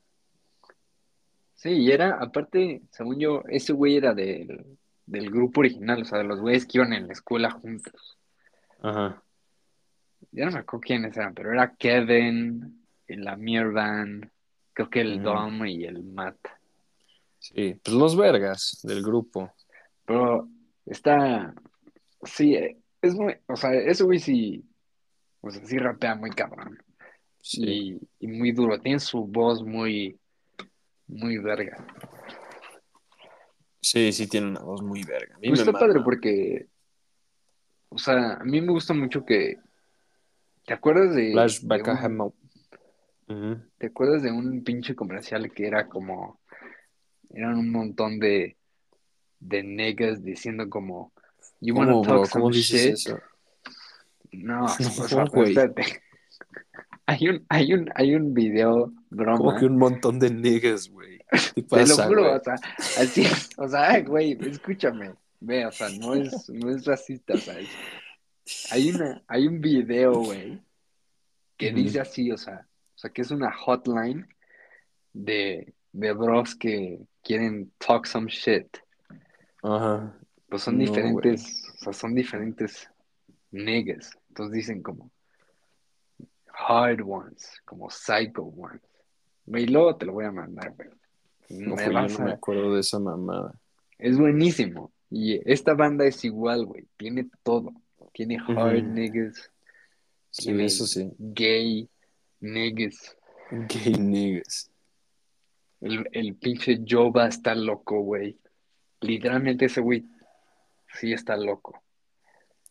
sí, y era, aparte, según yo, ese güey era del, del grupo original, o sea, de los güeyes que iban en la escuela juntos. Ajá. Ya no me acuerdo quiénes eran, pero era Kevin, el Amir Van, creo que el. Dom y el Matt. Sí, pues los vergas del grupo. Pero está, sí, eh, es muy, o sea, ese güey sí, o sea, sí rapea muy cabrón. Sí. y, y muy duro. Tiene su voz muy, muy verga. Sí, sí tiene una voz muy verga. A mí Pues me está padre porque, o sea, a mí me gusta mucho que, ¿te acuerdas de, Flashback de un. ¿te acuerdas de un pinche comercial que era como, eran un montón de, de niggas diciendo como, you wanna ¿Cómo, talk bro? some ¿Cómo dices shit? eso? No, No, o sea, pero güey. espérate. Hay un, hay un, hay un video broma. Como que un montón de niggas, güey. ¿Qué Te lo juro, güey? o sea, así es, o sea, güey, escúchame, ve, o sea, no es, no es racista, o sea, es- hay una, hay un video, güey, que dice así, o sea, o sea, que es una hotline de, de bros que quieren talk some shit, Ajá. pues son No, diferentes, o sea, son diferentes niggas, entonces dicen como hard ones, como psycho ones, güey, luego te lo voy a mandar, güey, No, me güey, vas yo no me acuerdo de esa mamada. Es buenísimo. Y esta banda es igual, güey. Tiene todo. Tiene hard niggas. Sí, Tiene eso sí. gay niggas. Gay niggas. El, el pinche Joba está loco, güey. Literalmente ese güey sí está loco.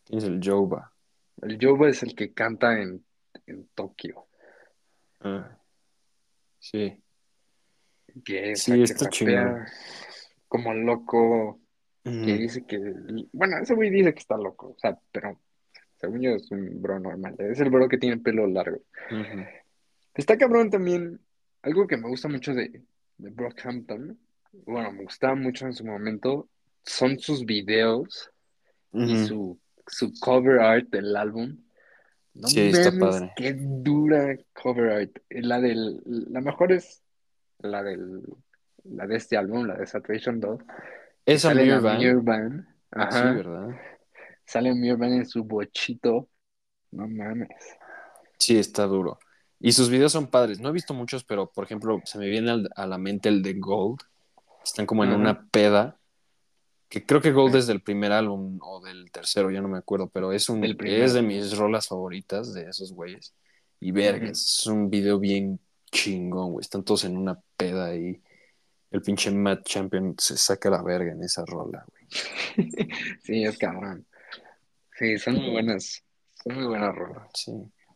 ¿Quién es el Joba? El Joba es el que canta en, en Tokio. Ah. Sí. Que, o Sí, sea, está como loco. Que dice que. Bueno, ese güey dice que está loco. O sea, pero según yo es un bro normal. Es el bro que tiene pelo largo. Ujú. Está cabrón también. Algo que me gusta mucho de, de Brockhampton, bueno, me gustaba mucho en su momento, son sus videos y su, su cover art del álbum. No Sí, está mames, padre. qué dura cover art. La del, la mejor es la del, la de este álbum, la de Saturation 2. que Esa Mirvan. Sí. ¿verdad? Sale Mirvan en su bochito. No mames. Sí, está duro. Y sus videos son padres. No he visto muchos, pero por ejemplo, se me viene a la mente el de Gold. Están como en una peda. Que creo que Gold es del primer álbum o del tercero, ya no me acuerdo, pero es un es de mis rolas favoritas de esos güeyes. Y verga, es un video bien chingón, güey. Están todos en una peda y el pinche Matt Champion se saca la verga en esa rola, güey. Sí, es cabrón. Sí, son muy buenas. Son muy buenas rolas. Sí.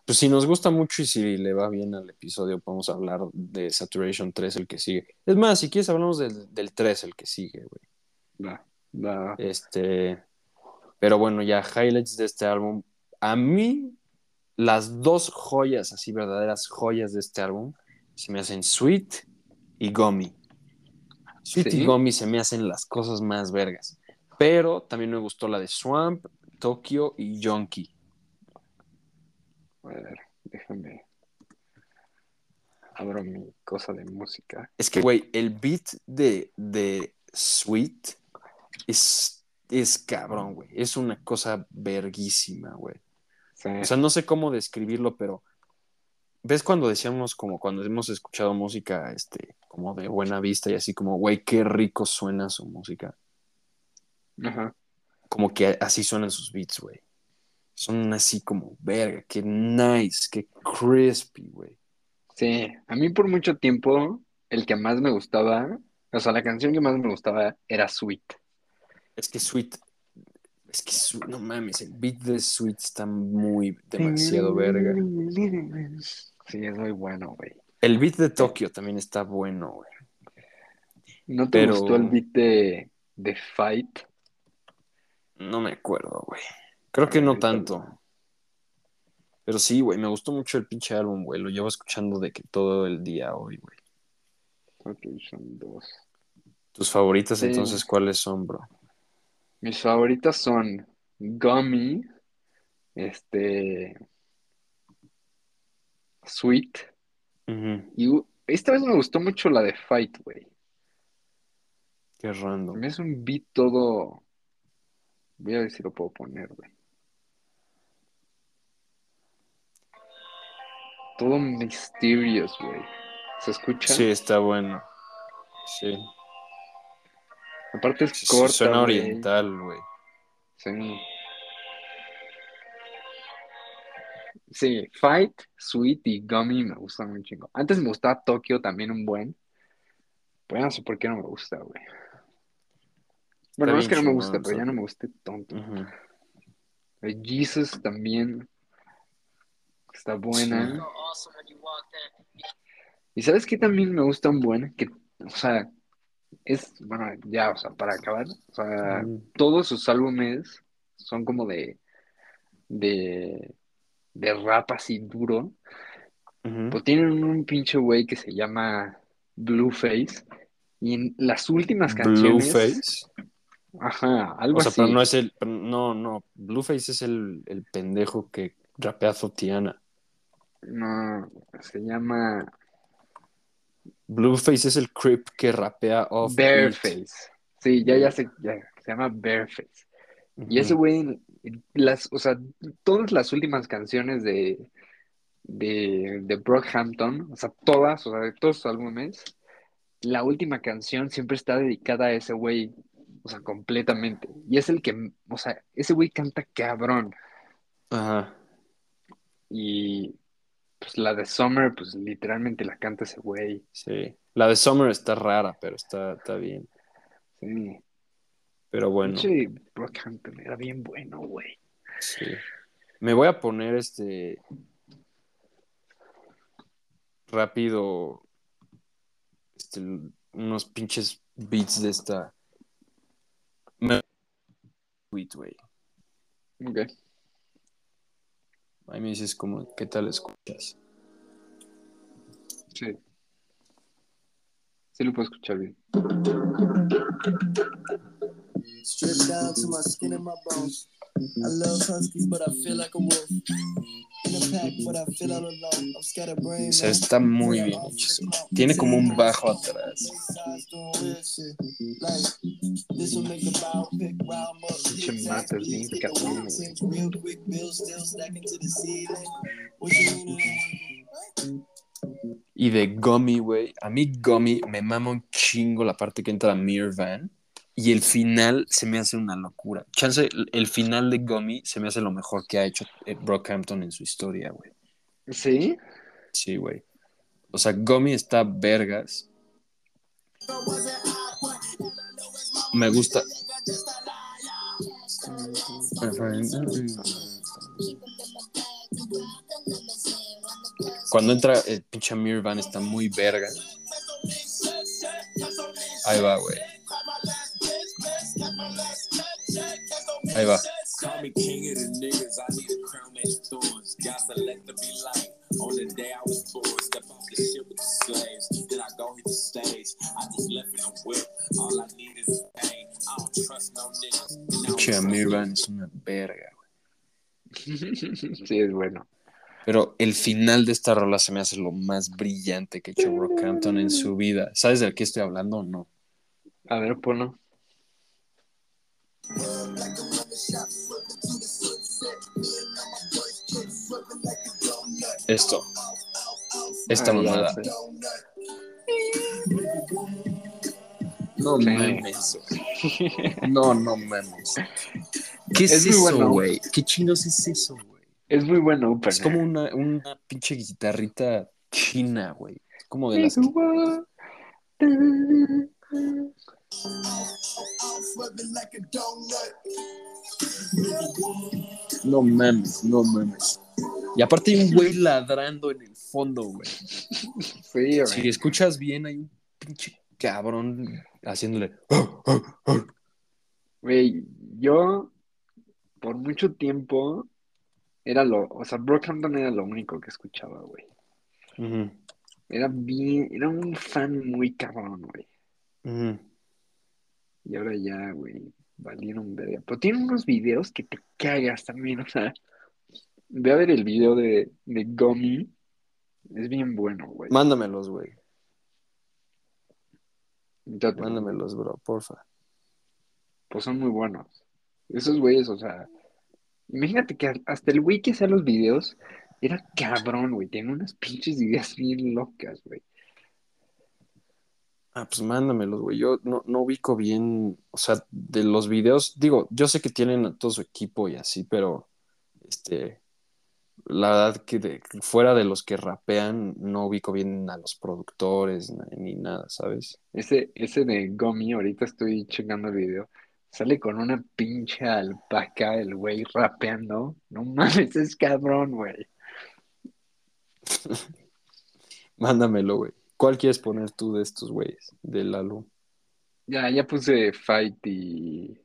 Pues si nos gusta mucho y si le va bien al episodio, podemos hablar de Saturation 3, el que sigue. Es más, si quieres hablamos del, del 3, el que sigue, güey. Va, Este, pero bueno, ya highlights de este álbum. A mí, las dos joyas, así verdaderas joyas de este álbum, se me hacen Sweet y Gummy. Sweet Sí. y Gummy se me hacen las cosas más vergas. Pero también me gustó la de Swamp, Tokyo y Yonki. A ver, déjame. Abro mi cosa de música. Es que, güey, el beat de, de Sweet es, es cabrón, güey. Es una cosa verguísima, güey. Sí. O sea, no sé cómo describirlo, pero ¿ves cuando decíamos como cuando hemos escuchado música este como de buena vista y así como, güey, qué rico suena su música? Ajá. Como que así suenan sus beats, güey. Son así como, verga, qué nice, qué crispy, güey. Sí, a mí por mucho tiempo el que más me gustaba, o sea, la canción que más me gustaba era Sweet. Es que Sweet, es que Su- no mames, el beat de Sweet está muy demasiado verga. Sí, es muy bueno, güey. El beat de Tokio también está bueno, güey. ¿No te Pero- gustó el beat de, de Fight? No me acuerdo, güey. Creo que no tanto. Pero sí, güey, me gustó mucho el pinche álbum, güey. Lo llevo escuchando de que todo el día hoy, güey. Ok, son dos. ¿Tus favoritas Sí. entonces cuáles son, bro? Mis favoritas son Gummy, este, Sweet, y esta vez me gustó mucho la de Fight, güey. Qué random. Me es un beat todo. Voy a ver si lo puedo poner, güey. Todo mysterious, güey. ¿Se escucha? Sí, está bueno. Sí. Aparte es Sí, corta, Suena güey. oriental, güey. Sí. Sí, Fight, Sweet y Gummy me gustan un chingo. Antes me gustaba Tokio también un buen. Pero ya no sé por qué no me gusta, güey. Bueno, no es que no me guste, pero ya no me guste tonto. Eh, Jesus también está buena. Y sabes qué también me gusta un buen, que, o sea, es, bueno, ya, o sea, para acabar, o sea, todos sus álbumes son como de, de, de rap así duro, pues tienen un pinche güey que se llama Blueface, y en las últimas canciones, Blueface. ajá, algo O sea, así, pero no es el. No, no. Blueface es el, el pendejo que rapea Zotiana. no, se llama Blueface es el creep que rapea off. Bareface, sí, ya, ya ya, se llama Bareface. Y ese güey, las, o sea, todas las últimas canciones de, de, de Brockhampton, o sea, todas, o sea, de todos sus álbumes, la última canción siempre está dedicada a ese güey, o sea, completamente. Y es el que, o sea, ese güey canta cabrón. Ajá. Y pues la de Summer, pues literalmente la canta ese güey. Sí. La de Summer está rara, pero está, está bien. Sí. Pero bueno, Pinche Brockhampton era bien bueno, güey. sí. Me voy a poner este rápido este, unos pinches beats de esta Sweet, güey. Ok. Ahí me dices como, ¿qué tal escuchas? Sí. Sí lo puedo escuchar bien. Stripped down to my skin and my bones. I love huskies, but I feel like a wolf. In a pack, but I feel all alone. I'm scatterbrained. O sea, está muy bien hecho. Tiene como un bajo atrás. Pinche bien cabrón? Y de Gummy, güey. A mí Gummy me mama un chingo la parte que entra Mir Van. Y el final se me hace una locura. Chance, el- final de Gummy se me hace lo mejor que ha hecho eh, Brockhampton en su historia, güey. ¿Sí? Sí, güey. O sea, Gummy está vergas. Me gusta. Cuando entra el pinche Amir Van está muy verga. Ahí va, güey. Ahí va. Call me king of the niggas, I need a crown made of thorns. God selected me light on the day I was born. Step off the ship with the slaves, then I go hit the stage. I just left in a whip, all I need is pain. I don't trust no niggas. and I don't Pinche trust Amir no Van es una verga, güey. sí, es bueno. Pero el final de esta rola se me hace lo más brillante que ha hecho Brockhampton en su vida. ¿Sabes de qué estoy hablando o no? A ver, ponlo. Esto. Esta Ah, mamada. No mames. No, no mames. ¿Qué es, eso, bueno. güey? ¿Qué chinos es eso, güey? Es muy bueno, opener. Es como una, una pinche guitarrita china, güey. Es como de las. No mames, no mames. Y aparte hay un güey ladrando en el fondo, güey. Sí. Si escuchas bien, hay un pinche cabrón haciéndole... Güey, yo por mucho tiempo era lo, o sea, Brockhampton era lo único que escuchaba, güey. Era bien, era un fan muy cabrón, güey. Y ahora ya, güey, valieron verga. Pero tiene unos videos que te cagas también, o sea, ve a ver el video de, de Gummy. Es bien bueno, güey. Mándamelos, güey. Mándamelos, bro, porfa. Pues son muy buenos. Esos güeyes, o sea, imagínate que hasta el güey que hacía los videos era cabrón, güey. Tenía unas pinches ideas bien locas, güey. Ah, pues mándamelos, güey. Yo no, no ubico bien, o sea, de los videos, digo, yo sé que tienen a todo su equipo y así, pero este, la verdad que de- fuera de los que rapean, no ubico bien a los productores ni nada, ¿sabes? Ese, ese de Gummy, ahorita estoy checando el video. Sale con una pinche alpaca el güey rapeando. No mames, es cabrón, güey. Mándamelo, güey. ¿Cuál quieres poner tú de estos güeyes del álbum? Ya, ya puse Fight y.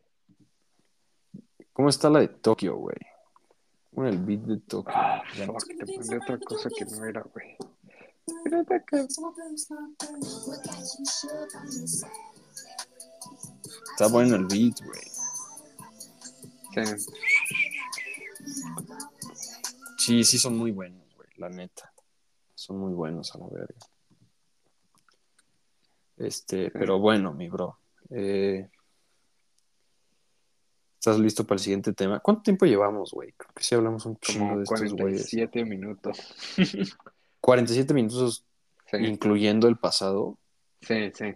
¿Cómo está la de Tokio, güey? Pon el beat de Tokio. Ah, Ya fuck, te mandé otra cosa que no era, güey. Era de acá. Está bueno el beat, güey. Sí. Sí, sí son muy buenos, güey, la neta. Son muy buenos a la verga. Este, pero bueno, mi bro. eh, ¿Estás listo para el siguiente tema? ¿Cuánto tiempo llevamos, güey? Creo que sí hablamos un chingo Como de estos güeyes. 47 minutos. 47 minutos, Sí, incluyendo el pasado. sí, sí.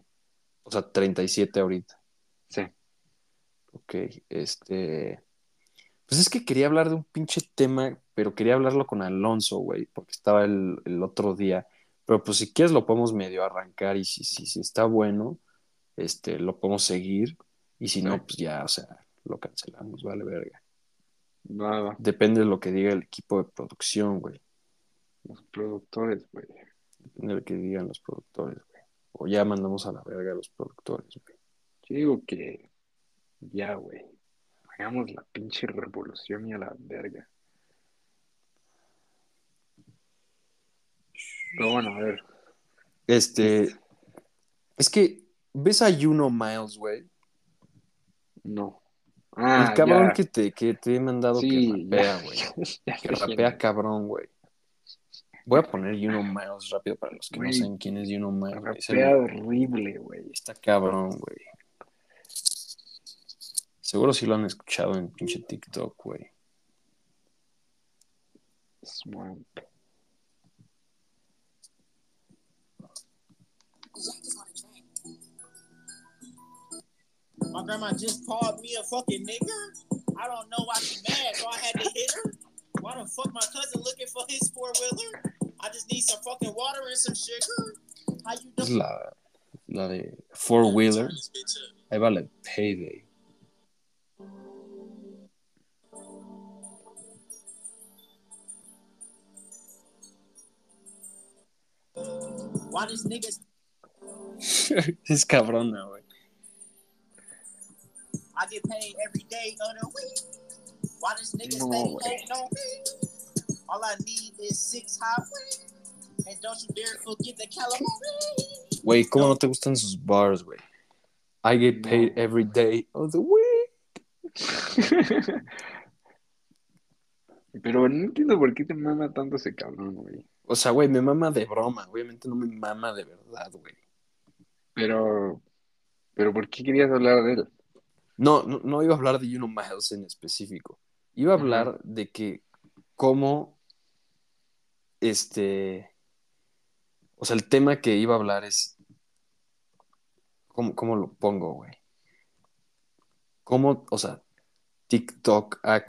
O sea, 37 ahorita. sí. Ok, este. Pues es que quería hablar de un pinche tema, pero quería hablarlo con Alonso, güey, porque estaba el, el otro día. Pero pues si quieres lo podemos medio arrancar y si, si, si está bueno, este, lo podemos seguir. Y si no, pues ya, o sea, lo cancelamos, vale, verga. Va, va. Depende de lo que diga el equipo de producción, güey. Los productores, güey. Depende de lo que digan los productores, güey. O ya mandamos a la verga a los productores, güey. Yo digo que ya, güey. Hagamos la pinche revolución y a la verga. Pero bueno, a ver. Este, Es que, ¿ves a Juno Miles, güey? No. Ah, el cabrón ya. que te, que te he mandado Sí, que rapea, güey. Que rapea cabrón, güey. Voy a poner Juno Miles rápido para los que no saben quién es Juno Miles. Rapea horrible, güey. Está cabrón, güey. Seguro sí lo han escuchado en pinche TikTok, güey. Swamp. My grandma just called me a fucking nigger. I don't know why she mad, so I had to hit her. Why the fuck my cousin looking for his four wheeler? I just need some fucking water and some sugar. How you doing? la, la de Four Wheeler. Ahí va la Payday. Why this niggas? es cabrona, güey. I get paid every day of the week. Why this niggas No steady way. hating on me? All I need is six highway. And don't you dare forget the calamari. Güey, ¿cómo no te gustan sus bars, güey? I get paid No. every day of the week. Pero no entiendo por qué te mama tanto ese cabrón, güey. O sea, güey, me mama de broma. Obviamente no me mama de verdad, güey. Pero, pero ¿por qué querías hablar de él? No, no, no iba a hablar de Juno Miles en específico. Iba a hablar de que cómo, este, o sea, el tema que iba a hablar es, ¿cómo, cómo lo pongo, güey? Cómo, o sea, TikTok ha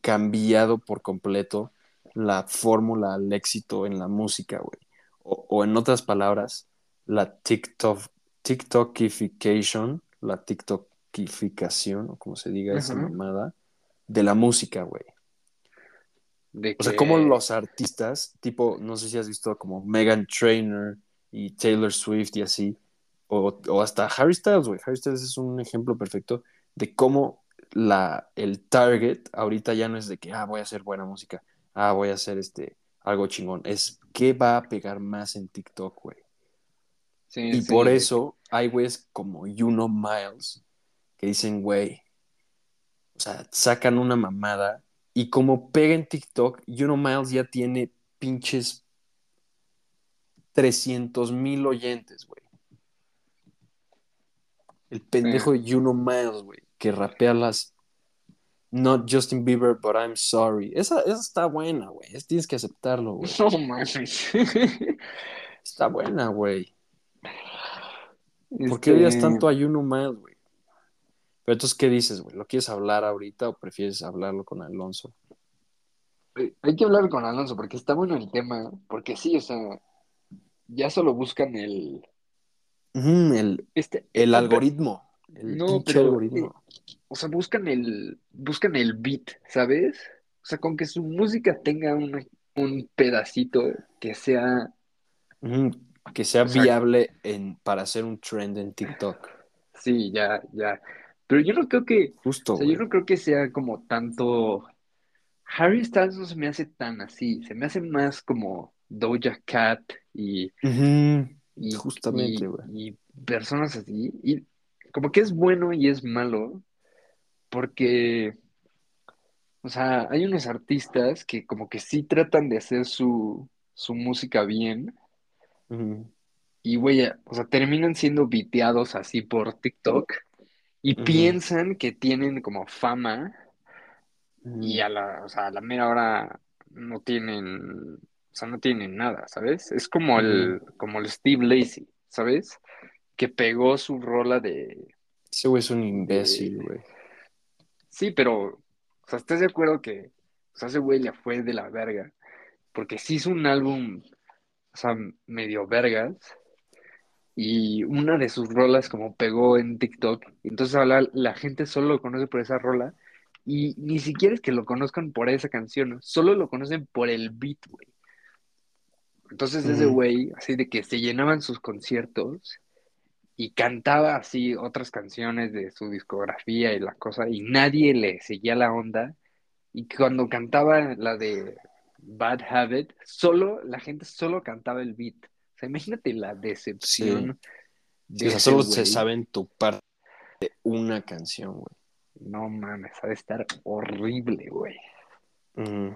cambiado por completo la fórmula al éxito en la música, güey. O, o en otras palabras, la TikTok, TikTokification, la TikTokificación, o como se diga esa Ajá. mamada, de la música, güey. De O sea, como los artistas, tipo, no sé si has visto como Megan Trainor y Taylor Swift y así, o, o hasta Harry Styles, güey. Harry Styles es un ejemplo perfecto de cómo la, el target ahorita ya no es de que, ah, voy a hacer buena música, ah, voy a hacer este, algo chingón. Es qué va a pegar más en TikTok, güey. Sí, Y sí, por eso hay güeyes como Juno Miles que dicen, güey, o sea, sacan una mamada y como pega en TikTok, Juno Miles ya tiene pinches 300 mil oyentes, güey. El pendejo de Juno Miles, güey, que rapea las Not Justin Bieber, but I'm sorry. Esa, esa está buena, güey. Es- Tienes que aceptarlo, güey. No mames. Está buena, güey. ¿Por Este, qué odias tanto a Juno Miles, güey? Pero entonces, ¿qué dices, güey? ¿Lo quieres hablar ahorita o prefieres hablarlo con Alonso? Eh, Hay que hablar con Alonso porque está bueno el tema, porque sí, o sea, ya solo buscan el... El, Este, el algoritmo. El No, pero, algoritmo. O sea, buscan el, buscan el beat, ¿sabes? O sea, con que su música tenga una- un pedacito que sea, Que sea viable en, para hacer un trend en TikTok. sí, ya, ya. Pero yo no creo que, Justo, o sea, yo no creo que sea como tanto. Harry Styles no se me hace tan así, se me hace más como Doja Cat y, y, Justamente, y- güey. y personas así. Y como que es bueno y es malo, porque, o sea, hay unos artistas que como que sí tratan de hacer su, su música bien. Y, güey, o sea, terminan siendo viteados así por TikTok y piensan que tienen como fama y a la, o sea, a la mera hora no tienen, o sea, no tienen nada, ¿sabes? Es como el, como el Steve Lacy, ¿sabes? Que pegó su rola de, Ese güey es un imbécil, güey. sí, pero, o sea, ¿estás de acuerdo que, o sea, ese güey le fue de la verga? Porque sí hizo un álbum, o sea, medio vergas. Y una de sus rolas como pegó en TikTok, entonces ahora la gente solo lo conoce por esa rola y ni siquiera es que lo conozcan por esa canción, solo lo conocen por el beat, güey. Entonces ese güey, así de que se llenaban sus conciertos y cantaba así otras canciones de su discografía y la cosa y nadie le seguía la onda y cuando cantaba la de Bad Habit, solo la gente solo cantaba el beat. O sea, imagínate la decepción Sí, o sea, ese solo se saben tu parte de una canción, güey. No mames, ha de estar horrible, güey. Mm,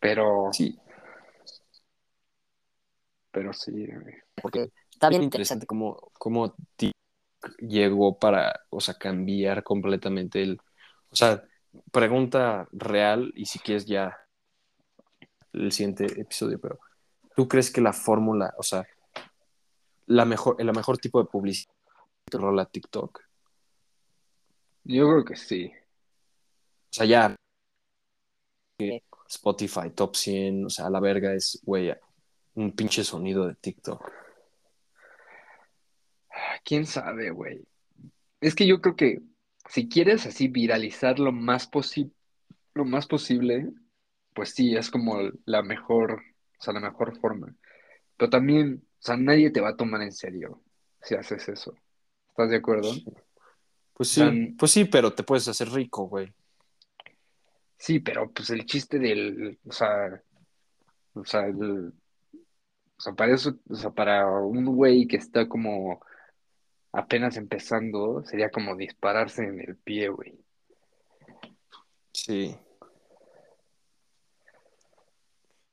Pero, sí, pero sí, güey. porque está bien interesante cómo, cómo llegó para, o sea, cambiar completamente el... O sea, pregunta real y si quieres ya el siguiente episodio, pero ¿tú crees que la fórmula, o sea, la mejor, el mejor tipo de publicidad que rola TikTok? Yo creo que sí. O sea, ya Spotify Top 100, o sea, a la verga es, güey, un pinche sonido de TikTok. ¿Quién sabe, güey? Es que yo creo que si quieres así viralizar lo más posi- lo más posible, pues sí, es como la mejor, o sea, la mejor forma. Pero también, o sea, nadie te va a tomar en serio si haces eso. ¿Estás de acuerdo? Pues sí, Tan- pues sí, pero te puedes hacer rico, güey. Sí, pero pues el chiste del, o sea, o sea, el- o sea, para eso, o sea, para un güey que está como apenas empezando, sería como dispararse en el pie, güey. Sí.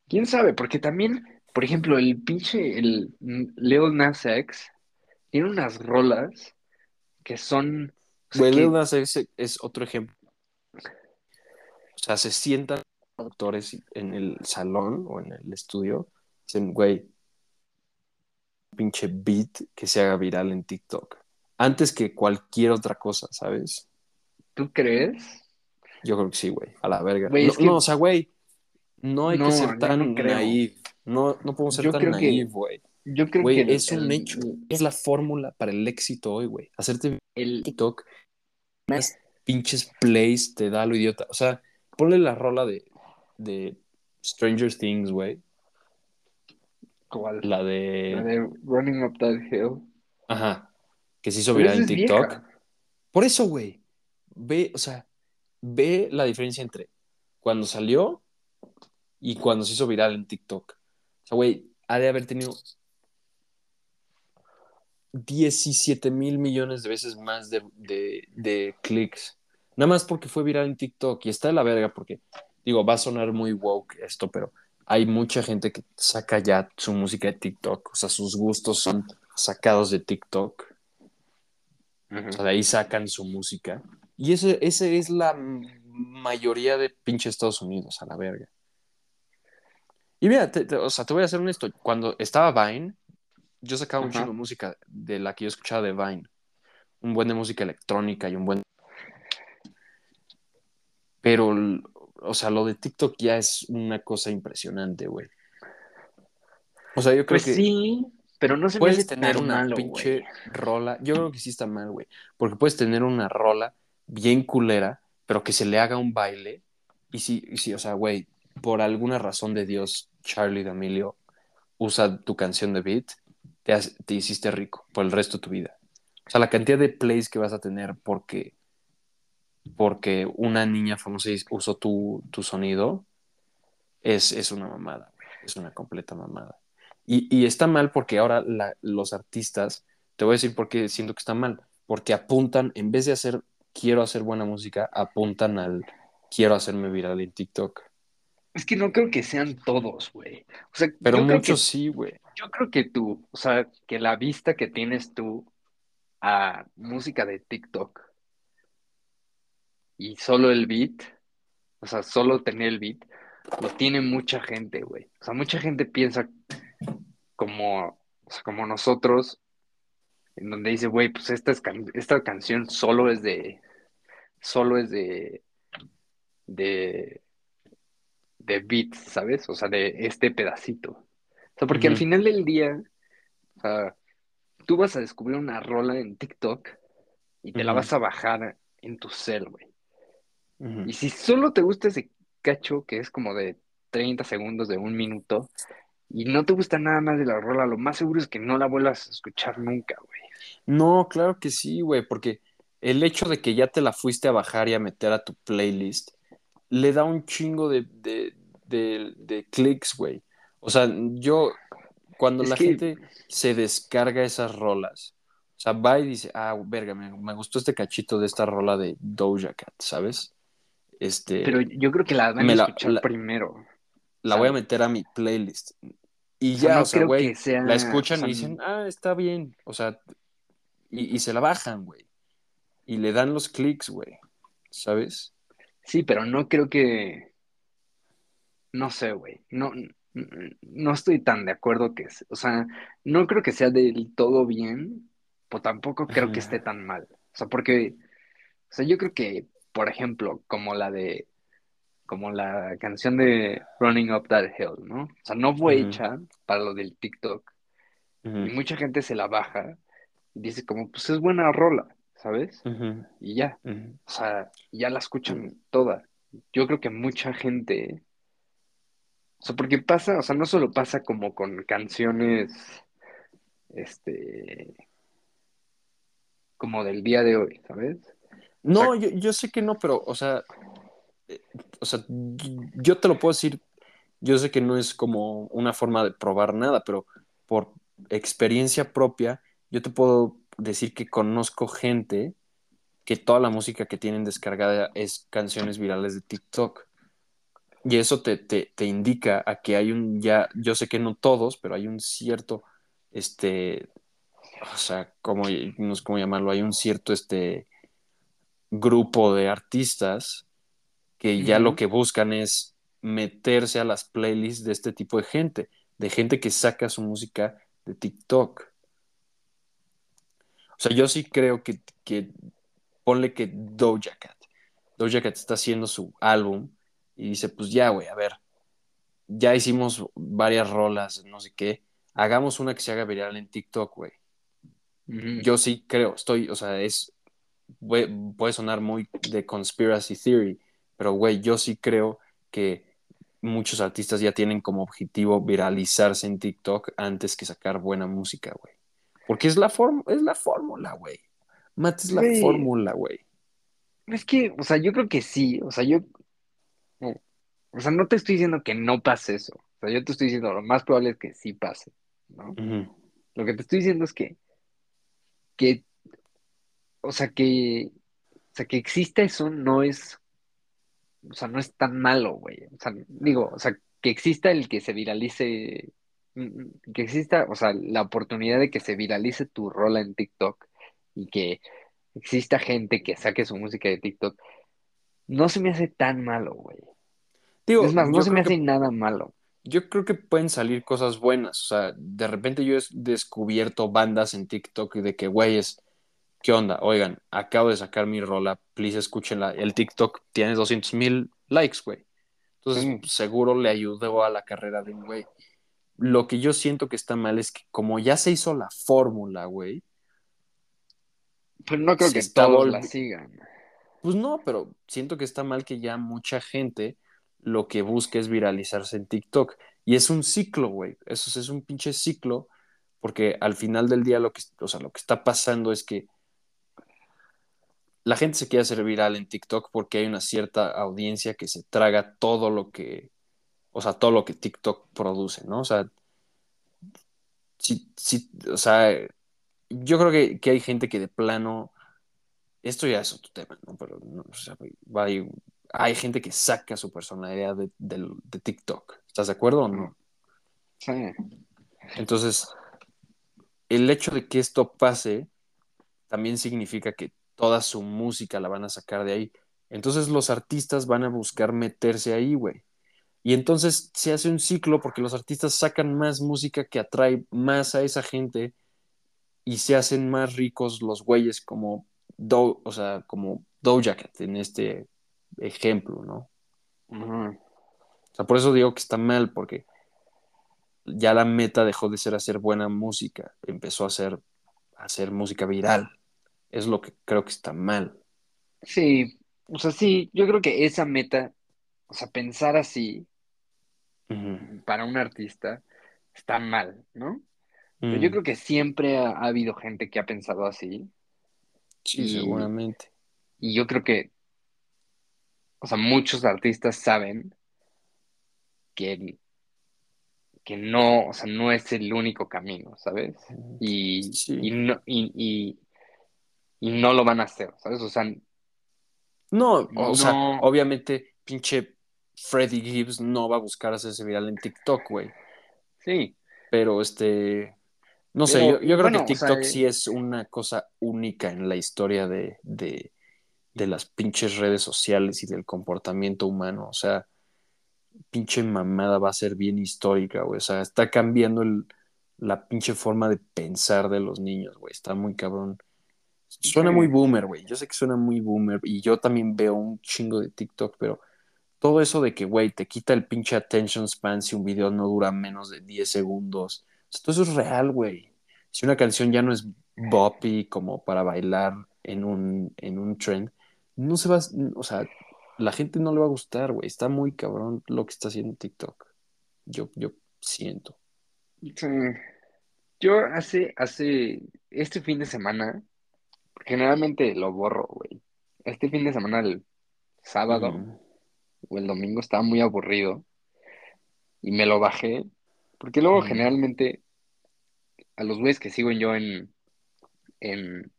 ¿Quién sabe? Porque también, por ejemplo, el pinche, el Lil Nas X tiene unas rolas que son, o sea, Güey, que- Lil Nas X es otro ejemplo. O sea, se sientan productores en el salón o en el estudio, dicen, güey, pinche beat que se haga viral en TikTok. Antes que cualquier otra cosa, ¿sabes? ¿tú crees? Yo creo que sí, güey, a la verga. No, es que- no, o sea, güey, no hay No, que ser tan no naive. No, no podemos ser Yo tan naive, güey. Yo creo que el- es un el- hecho. Es la fórmula para el éxito hoy, güey. Hacerte el- TikTok, más pinches plays te da lo idiota. O sea, ponle la rola de, de Stranger Things, güey. ¿Cuál? La de. La de Running Up That Hill. Ajá. Que se hizo viral en TikTok. vieja. Por eso, güey. Ve, o sea, ve la diferencia entre cuando salió y cuando se hizo viral en TikTok. O sea, güey, ha de haber tenido 17 mil millones de veces más de, de, de clics. Nada más porque fue viral en TikTok y está de la verga porque, digo, va a sonar muy woke esto, pero hay mucha gente que saca ya su música de TikTok. O sea, sus gustos son sacados de TikTok. O sea, de ahí sacan su música. Y ese, ese es la mayoría de pinche Estados Unidos, a la verga. Y mira, te- te- o sea, te voy a ser honesto. Cuando estaba Vine, yo sacaba un chingo de música de la que yo escuchaba de Vine. Un buen de música electrónica y un buen... Pero, o sea, lo de TikTok ya es una cosa impresionante, güey. O sea, yo creo Pues que... sí, pero no se Puedes tener una malo, pinche rola. Yo creo que sí está mal, güey. Porque puedes tener una rola bien culera, pero que se le haga un baile. Y sí, y sí, o sea, güey, por alguna razón de Dios, Charlie D'Amelio usa tu canción de beat, te, has- te hiciste rico por el resto de tu vida. O sea, la cantidad de plays que vas a tener porque, porque una niña famosa usó tu, tu sonido es, es una mamada. Es una completa mamada. Y, y está mal porque ahora la- los artistas, te voy a decir por qué siento que está mal, porque apuntan, en vez de hacer quiero hacer buena música, apuntan al quiero hacerme viral en TikTok. Es que no creo que sean todos, güey. O sea, Pero muchos que, sí, güey. yo creo que tú, o sea, que la vista que tienes tú a música de TikTok y solo el beat, o sea, solo tener el beat, lo tiene mucha gente, güey. O sea, mucha gente piensa como, o sea, como nosotros, en donde dice, güey, pues esta, es can- esta canción solo es de, solo es de, de, de beats, ¿sabes? O sea, de este pedacito. O sea, porque al final del día, o sea, tú vas a descubrir una rola en TikTok y te la vas a bajar en tu cel, güey. Y si solo te gusta ese cacho que es como de 30 segundos, de un minuto, y no te gusta nada más de la rola, lo más seguro es que no la vuelvas a escuchar nunca, güey. No, claro que sí, güey, porque el hecho de que ya te la fuiste a bajar y a meter a tu playlist le da un chingo de, de, de, de clics, güey. O sea, yo, cuando Es la que- gente se descarga esas rolas, o sea, va y dice, ah, verga, me, me gustó este cachito de esta rola de Doja Cat, ¿sabes? Este, Pero yo creo que la van a escuchar la- primero. la voy a meter a mi playlist. Y ya, no o sea, güey, sea- la escuchan o sea, y dicen, ah, está bien, o sea, y, y se la bajan, güey. Y le dan los clics, güey, ¿sabes? Sí, pero no creo que. No sé, güey. No, no estoy tan de acuerdo que. O sea, no creo que sea del todo bien, pero tampoco creo que esté tan mal. O sea, porque. O sea, yo creo que, por ejemplo, como la de. Como la canción de Running Up That Hill, ¿no? O sea, no fue hecha para lo del TikTok. Y mucha gente se la baja y dice, como, pues es buena rola, ¿sabes? Y ya. O sea, ya la escuchan toda. Yo creo que mucha gente. O sea, porque pasa, o sea, no solo pasa como con canciones, este, como del día de hoy, ¿sabes? No, yo, yo sé que no, pero, o sea, eh, o sea, yo te lo puedo decir, yo sé que no es como una forma de probar nada, pero por experiencia propia, yo te puedo decir que conozco gente que toda la música que tienen descargada es canciones virales de TikTok. Y eso te, te, te indica a que hay un ya, yo sé que no todos, pero hay un cierto, este, o sea, ¿cómo, no sé cómo llamarlo? Hay un cierto, este, grupo de artistas que ya lo que buscan es meterse a las playlists de este tipo de gente, de gente que saca su música de TikTok. O sea, yo sí creo que, que ponle que Doja Cat. Doja Cat está haciendo su álbum y dice, pues ya, güey, a ver, ya hicimos varias rolas, no sé qué, hagamos una que se haga viral en TikTok, güey. Yo sí creo, estoy, o sea, es, puede, puede sonar muy de conspiracy theory, pero güey, yo sí creo que muchos artistas ya tienen como objetivo viralizarse en TikTok antes que sacar buena música, güey. Porque es la, es la fórmula, güey. Matt es la fórmula, güey. Es que, o sea, yo creo que sí, o sea, yo, o sea, no te estoy diciendo que no pase eso, o sea, yo te estoy diciendo lo más probable es que sí pase, ¿no? Lo que te estoy diciendo es que, que, o sea, que, o sea, que exista eso no es, o sea, no es tan malo, güey. O sea, digo, o sea, que exista el que se viralice, mm, que exista, o sea, la oportunidad de que se viralice tu rola en TikTok y que exista gente que saque su música de TikTok, no se me hace tan malo, güey. Digo, Es más, no se me hace que- nada malo. yo creo que pueden salir cosas buenas. O sea, de repente yo he descubierto bandas en TikTok de que, güeyes, ¿qué onda? Oigan, acabo de sacar mi rola, please escúchenla. El TikTok tiene 200 mil likes, güey. Entonces, Sí. seguro le ayudó a la carrera de un güey. Lo que yo siento que está mal es que como ya se hizo la fórmula, güey, Pero no creo que todos la sigan. pues no, pero siento que está mal que ya mucha gente lo que busca es viralizarse en TikTok. Y es un ciclo, güey. Eso es un pinche ciclo, porque al final del día lo que, o sea, lo que está pasando es que la gente se quiere hacer viral en TikTok porque hay una cierta audiencia que se traga todo lo que, o sea, todo lo que TikTok produce, ¿no? O sea, sí, sí, o sea, yo creo que, que hay gente que de plano, esto ya es otro tema, ¿no? Pero, no, o sea, ahí- hay gente que saca su personalidad de TikTok. ¿Estás de acuerdo o no? Sí. Entonces, el hecho de que esto pase también significa que toda su música la van a sacar de ahí. Entonces los artistas van a buscar meterse ahí, güey. Y entonces se hace un ciclo porque los artistas sacan más música que atrae más a esa gente y se hacen más ricos los güeyes como, Do- o sea, como Doja Cat en este ejemplo, ¿no? O sea, por eso digo que está mal, porque ya la meta dejó de ser hacer buena música, empezó a hacer, a hacer música viral. Es lo que creo que está mal. Sí, o sea, sí, yo creo que esa meta, o sea, pensar así para un artista está mal, ¿no? Pero Mm. yo creo que siempre ha, ha habido gente que ha pensado así Sí, y- seguramente. y yo creo que, o sea, muchos artistas saben que, que no, o sea, no es el único camino, ¿sabes? Y, Sí. y, no, y, y, y no lo van a hacer, ¿sabes? O sea, No, o No. sea, obviamente, pinche Freddie Gibbs no va a buscar hacerse viral en TikTok, güey. sí, Pero este. No sé, yo, yo creo bueno, que o sea, TikTok eh, sí es una cosa única en la historia de, de, de las pinches redes sociales y del comportamiento humano. O sea, pinche mamada va a ser bien histórica, güey. O sea, está cambiando el, la pinche forma de pensar de los niños, güey. Está muy cabrón. Suena muy boomer, güey. Yo sé que suena muy boomer y yo también veo un chingo de TikTok, pero todo eso de que, güey, te quita el pinche attention span si un video no dura menos de 10 segundos. Todo eso es real, güey. Si una canción ya no es boppy como para bailar en un, en un trend, no se va, o sea, la gente no le va a gustar, güey. Está muy cabrón lo que está haciendo TikTok. Yo, yo siento. Sí. Yo hace, hace, este fin de semana, generalmente lo borro, güey. Este fin de semana, el sábado Mm. o el domingo, estaba muy aburrido y me lo bajé, porque luego Mm. generalmente a los güeyes que sigo yo en, en,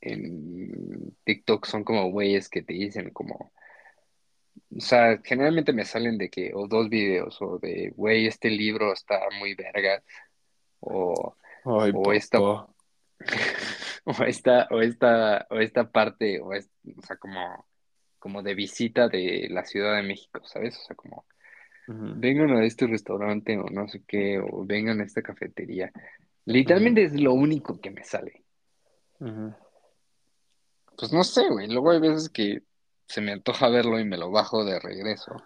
en TikTok son como güeyes que te dicen como, o sea, generalmente me salen de que, o dos videos, o de, güey, este libro está muy vergas, o... Ay, O esta-. o esta, o esta, o esta parte, o, es, o sea, como, como de visita de la Ciudad de México, ¿sabes? O sea, como, vengan a este restaurante o no sé qué, o vengan a esta cafetería. Literalmente es lo único que me sale. Pues no sé, güey. Luego hay veces que se me antoja verlo y me lo bajo de regreso.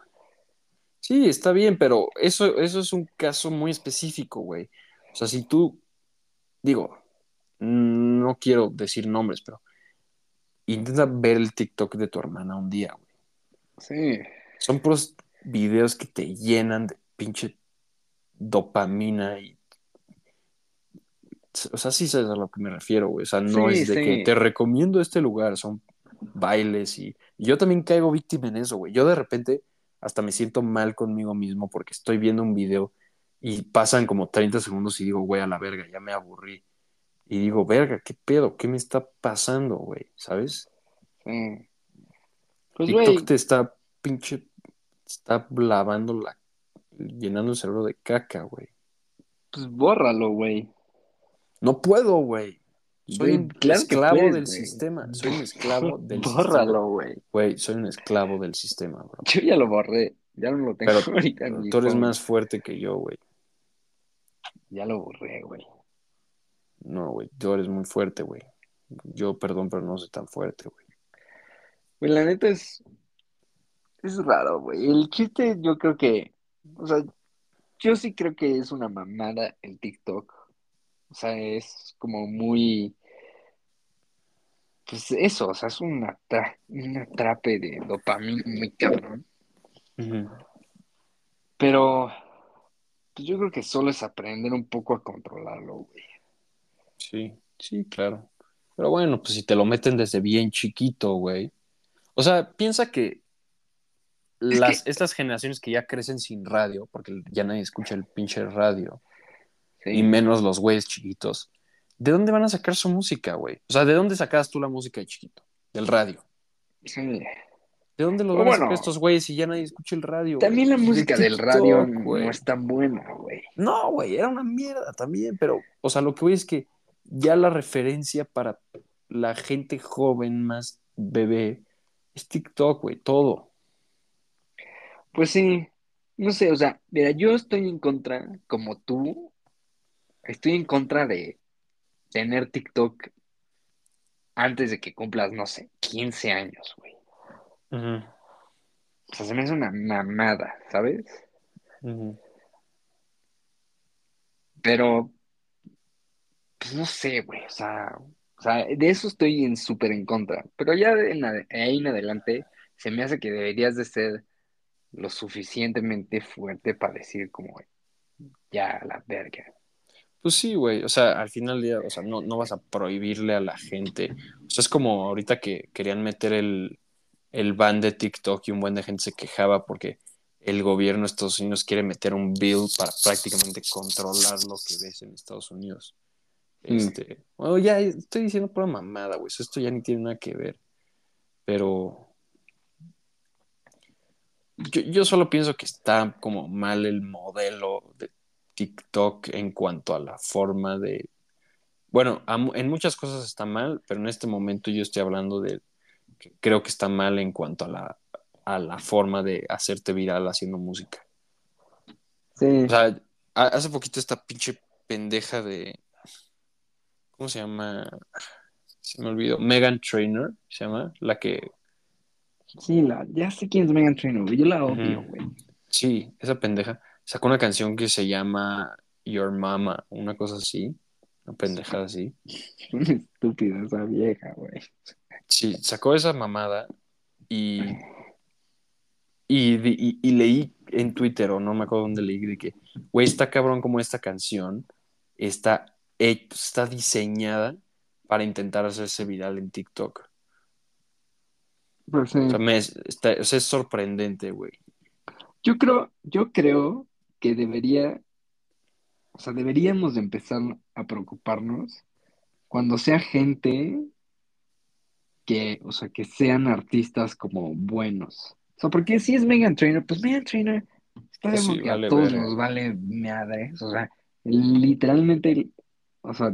Sí, está bien, pero eso, eso es un caso muy específico, güey. O sea, si tú, digo, no quiero decir nombres, pero intenta ver el TikTok de tu hermana un día, güey. Sí, Son puros videos que te llenan de pinche dopamina y... O sea, sí sabes a lo que me refiero, güey. O sea, no Sí, es de sí. que te recomiendo este lugar, son bailes y... y yo también caigo víctima en eso, güey. Yo de repente hasta me siento mal conmigo mismo porque estoy viendo un video y pasan como 30 segundos y digo, güey, a la verga, ya me aburrí. Y digo, verga, ¿qué pedo? ¿Qué me está pasando, güey? ¿Sabes? sí. Pues, TikTok güey, te está pinche, está lavando la, llenando el cerebro de caca, güey. pues bórralo, güey. No puedo, güey. Soy un claro esclavo puedes, del sistema. Soy un esclavo del sistema. Bórralo, güey. Güey, soy un esclavo del sistema, bro. Yo ya lo borré. Ya no lo tengo Pero ahorita tú eres más fuerte que yo, güey. Ya lo borré, güey. No, güey, tú eres muy fuerte, güey. Yo, perdón, pero no soy tan fuerte, güey. Güey, la neta es. Es raro, güey. El chiste, yo creo que. O sea, yo sí creo que es una mamada el TikTok. O sea, es como muy. Pues eso, o sea, es un atrape de dopamina muy cabrón. Pero. Pues yo creo que solo es aprender un poco a controlarlo, güey. Sí, sí, claro. Pero bueno, pues si te lo meten desde bien chiquito, güey. O sea, piensa que Es las, estas generaciones que ya crecen sin radio, porque ya nadie escucha el pinche radio, Sí. y menos los güeyes chiquitos, ¿de dónde van a sacar su música, güey? O sea, ¿de dónde sacabas tú la música de chiquito? Del radio. Sí. ¿De dónde lo van a sacar estos güeyes si ya nadie escucha el radio? güey? También la De música del radio güey. no es tan buena, güey. No, güey, era una mierda también, pero, o sea, lo que voy es que ya la referencia para la gente joven más bebé es TikTok, güey, todo. Pues sí, no sé, o sea, mira, yo estoy en contra, como tú, estoy en contra de tener TikTok antes de que cumplas, no sé, 15 años, güey. O sea, se me hace una mamada, ¿sabes? Pero, pues no sé, güey, o sea, o sea, de eso estoy en súper en contra. Pero ya en ahí en adelante, se me hace que deberías de ser lo suficientemente fuerte para decir como, ya, la verga. Pues sí, güey, o sea, al final del día, o sea, no, no vas a prohibirle a la gente. O sea, es como ahorita que querían meter el, el ban de TikTok y un buen de gente se quejaba porque el gobierno de Estados Unidos quiere meter un bill para prácticamente controlar lo que ves en Estados Unidos. Mm. Este, bueno, ya estoy diciendo pura mamada, güey. eso Esto ya ni tiene nada que ver. Pero yo, yo solo pienso que está como mal el modelo de TikTok en cuanto a la forma de... Bueno, a en muchas cosas está mal, pero en este momento yo estoy hablando de que creo que está mal en cuanto a la, a la forma de hacerte viral haciendo música. Sí. O sea, hace poquito esta pinche pendeja de... ¿Cómo se llama? Se me olvidó. Megan Trainor, se llama, la que... Sí, la, ya sé quién es Megan Trainor, güey. Yo la odio, güey. Sí, esa pendeja. Sacó una canción que se llama Your Mama, una cosa así. Una pendejada así. Estúpida esa vieja, güey. Sí, sacó esa mamada y, y, di- y- y leí en Twitter, o no me acuerdo dónde leí, de que, güey, está cabrón como esta canción está, está diseñada para intentar hacerse viral en TikTok. Pues sí. O sea, me es, está- o sea, es sorprendente, güey. Yo creo, yo creo que debería, o sea, deberíamos de empezar a preocuparnos cuando sea gente que, o sea, que sean artistas como buenos. O sea, porque si es Megan Trainor, pues Megan Trainor, sabemos Sí, que vale a todos verga. nos vale madres. O sea, literalmente, o sea,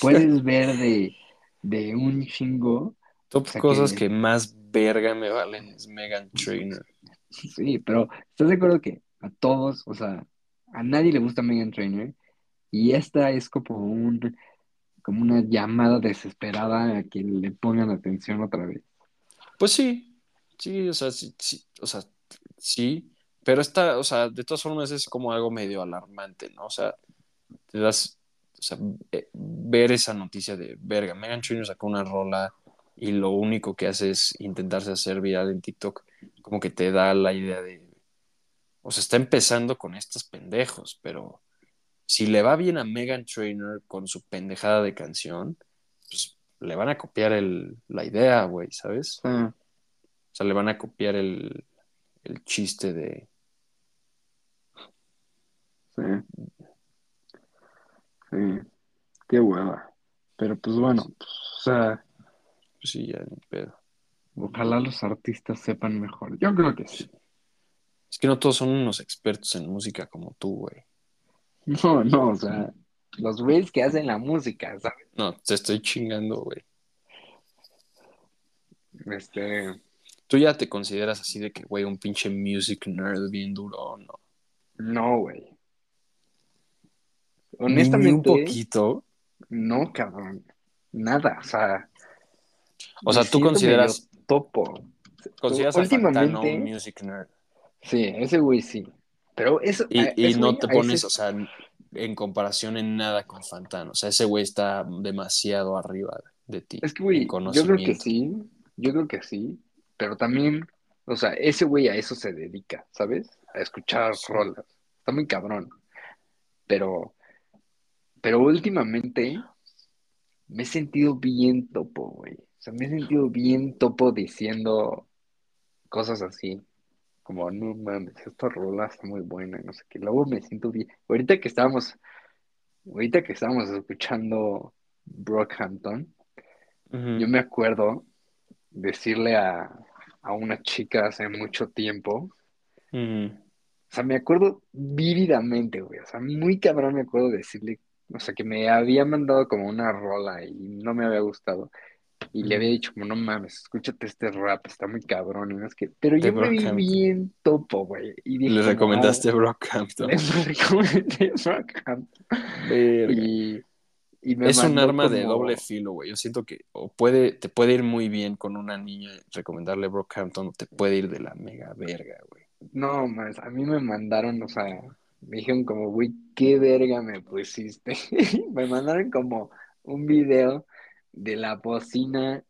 puedes ver de, de un chingo. Top O sea, cosas que- que más verga me valen es Megan Trainor. Sí, pero ¿estás de acuerdo que a todos, o sea, a nadie le gusta Megan Trainor? Y esta es como un, como una llamada desesperada a que le pongan atención otra vez. Pues sí, sí, o sea, sí, sí, o sea, sí, pero esta, o sea, de todas formas es como algo medio alarmante, ¿no? O sea, te das, o sea, eh, ver esa noticia de verga, Megan Trainor sacó una rola y lo único que hace es intentarse hacer viral en TikTok, como que te da la idea de, o sea, está empezando con estos pendejos, pero si le va bien a Megan Trainor con su pendejada de canción, pues le van a copiar el, la idea, güey, ¿sabes? O sea, le van a copiar el, el chiste de... sí. Sí. Qué hueva. Pero pues bueno, pues, o sea, Pues sí, ya ni pedo. ojalá los artistas sepan mejor. Yo creo que sí. Es que no todos son unos expertos en música como tú, güey. No, no, o sea, los güeyes que hacen la música, ¿sabes? No, te estoy chingando, güey. Este, Tú ya te consideras así de que, güey, un pinche music nerd bien duro, ¿no? no, güey. Ni un Honestamente, poquito. no, cabrón. Nada, o sea. O sea, tú consideras- topo. Consideras a Fantano últimamente- un music nerd. Sí, ese güey sí. Pero eso. a- Y, y ese no güey, te pones, ese- o sea, en comparación en nada con Fantano. O sea, ese güey está demasiado arriba de ti. Es que, güey, yo creo que sí. Yo creo que sí. Pero también, o sea, ese güey a eso se dedica, ¿sabes? A escuchar Sí. rolas. Está muy cabrón. Pero. Pero últimamente me he sentido bien topo, güey. O sea, me he sentido bien topo diciendo cosas así. Como, no mames, esta rola está muy buena, no sé qué. Luego me siento bien. Ahorita que estábamos, ahorita que estábamos escuchando Brockhampton, yo me acuerdo decirle a, a una chica hace mucho tiempo, o sea, me acuerdo vívidamente, güey, o sea, muy cabrón me acuerdo decirle, o sea, que me había mandado como una rola y no me había gustado. Y le había dicho, como, no mames, escúchate este rap, está muy cabrón. Y no es que... Pero yo me vi bien topo, güey. Y dije, Le recomendaste Brockhampton. Les recomendé Brockhampton. Y, y me Es un arma de doble filo, güey. Yo siento que o puede, te puede ir muy bien con una niña recomendarle Brockhampton o te puede ir de la mega verga, güey. No, más, a mí me mandaron, o sea, me dijeron como, güey, qué verga me pusiste. Me mandaron como un video de la bocina,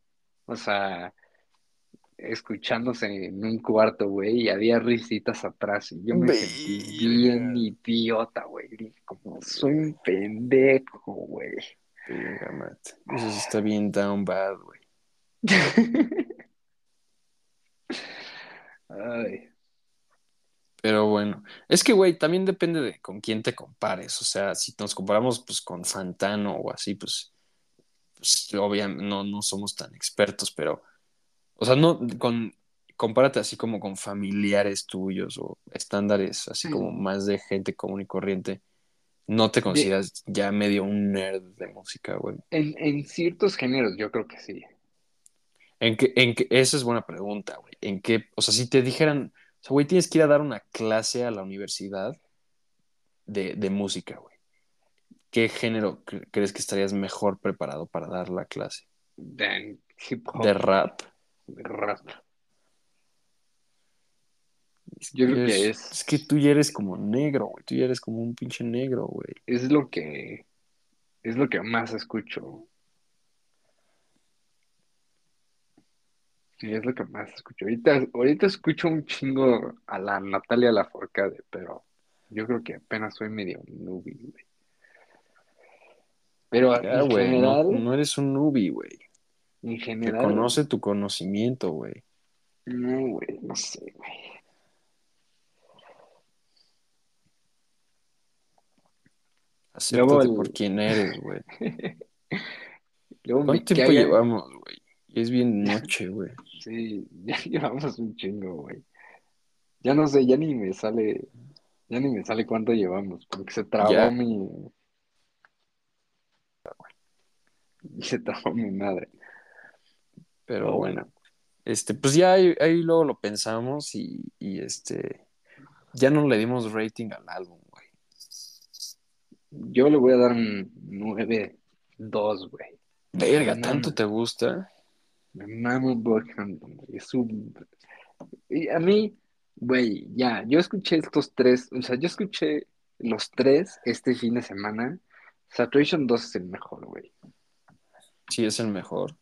o sea, escuchándose en un cuarto, güey, y había risitas atrás, y yo me sentí bien idiota, güey. Dije, como, soy un pendejo, güey. Eso está bien down bad, güey. Ay, Es que, güey, también depende de con quién te compares. O sea, si nos comparamos pues con Fantano o así, pues, pues obviamente no, no somos tan expertos, pero, o sea, no, con, compárate así como con familiares tuyos o estándares así Sí. como más de gente común y corriente. No te consideras ya medio un nerd de música, güey. En, en ciertos géneros yo creo que sí. ¿En qué, en qué- esa es buena pregunta, güey. ¿En qué, o sea, si te dijeran, sea, güey, tienes que ir a dar una clase a la universidad de, de música, güey. ¿Qué género cre- crees que estarías mejor preparado para dar la clase? De hip hop. ¿De rap? de rap. Yo creo que es- Es que tú ya eres como negro, güey. Tú ya eres como un pinche negro, güey. Es lo que es lo que más escucho. Sí, es lo que más escucho. Ahorita, ahorita escucho un chingo a la Natalia Lafourcade, pero yo creo que apenas soy medio newbie, güey. Pero Ya, en güey. No, general, no eres un newbie, güey. en general, conoce tu conocimiento, güey. no, güey, no sé, güey. Acéptate Luego el- por quién eres, güey. Luego me ¿Cuánto tiempo caga- llevamos, güey? Es bien noche, güey. Sí, ya llevamos un chingo, güey. Ya no sé, ya ni me sale, ya ni me sale cuánto llevamos, porque se trabó Ya. mi, se trabó mi madre. Pero Oh, bueno, este, pues ya ahí, ahí luego lo pensamos y, y este, ya no le dimos rating al álbum, güey. Yo le voy a dar un 9-2, güey. Verga, ¿tanto no. te gusta? Me mamo Brockhampton, güey. Es un... Y a mí, güey, ya, yo escuché estos tres, o sea, yo escuché los tres este fin de semana. Saturation 2 es el mejor, güey. Sí, es el mejor.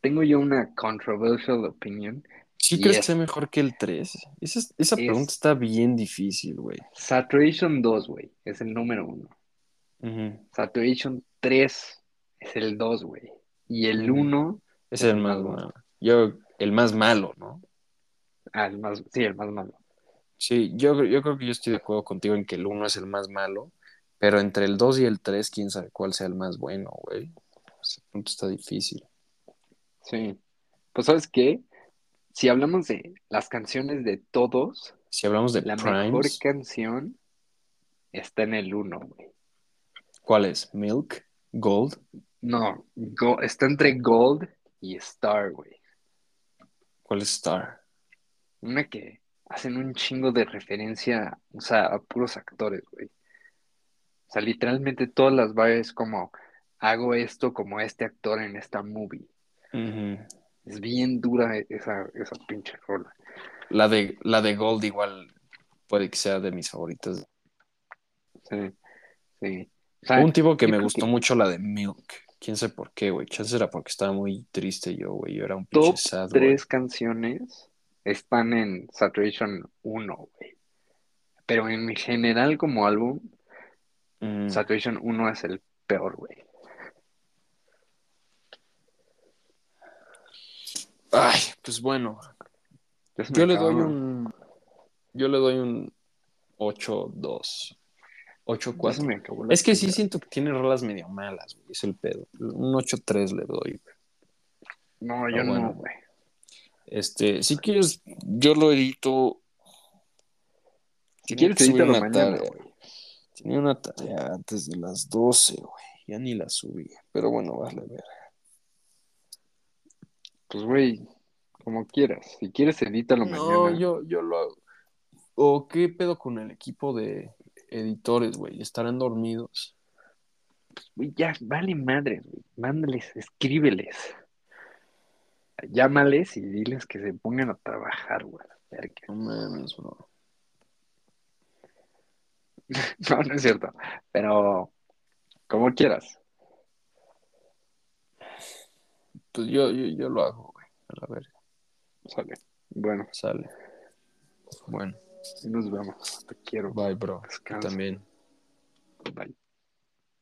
Tengo yo una controversial opinion. ¿Sí crees que es- sea mejor que el 3? Esa, esa Es- pregunta está bien difícil, güey. Saturation 2, güey, es el número uno. Ujú. Saturation 3 es el 2, güey. Y el Ujú. 1, Es el más malo. Yo, el más malo, ¿no? ah, el más, sí, el más malo. Sí, yo, yo creo que yo estoy de acuerdo contigo en que el 1 es el más malo, pero entre el 2 y el 3, quién sabe cuál sea el más bueno, güey. Ese punto está difícil. Sí. Pues, ¿sabes qué? Si hablamos de las canciones de todos, Si hablamos de la mejor canción está en el 1, güey. ¿cuál es? ¿Milk? ¿Gold? No, Go- está entre Gold y Star, güey. ¿Cuál es Star? Una que hacen un chingo de referencia, o sea, a puros actores, güey. O sea, literalmente todas las varias como hago esto como este actor en esta movie. Es bien dura esa, esa pinche rola. La de, la de Gold igual puede que sea de mis favoritas. Sí, sí. O sea, Hubo un tipo que me gustó que mucho la de Milk. Quién sabe por qué, güey. Chance era porque estaba muy triste yo, güey. Yo era un pinche top sad, güey. tres canciones están en Saturation 1, güey. Pero en general como álbum, Mm. Saturation 1 es el peor, güey. Ay, pues bueno. Yo le doy un. Yo le doy un 8-2. Ya se 8-4. me acabó la Es que sí siento que tiene rolas medio malas, güey. Es el pedo. Un 8-3 le doy, güey. No, Ah, yo bueno. no, güey. Este, si quieres, yo lo edito. Si quieres, subir una mañana, tarea. güey. Tenía una tarea antes de las 12, güey. Ya ni la subí. Pero bueno, vale, a ver. Pues, güey, como quieras. Si quieres, edítalo No, mañana. yo, yo lo hago. ¿O qué pedo con el equipo de editores, güey? ¿Estarán dormidos? Güey, ya, vale madres, güey. Mándales, escríbeles. Llámales y diles que se pongan a trabajar, güey. No mames, bro. No, no es cierto. Pero, como quieras. Pues yo, yo, yo lo hago, güey. A la verga. Sale. Bueno, Sale. Bueno, nos vemos. Te quiero. bye, bro. Descansa. también. Bye.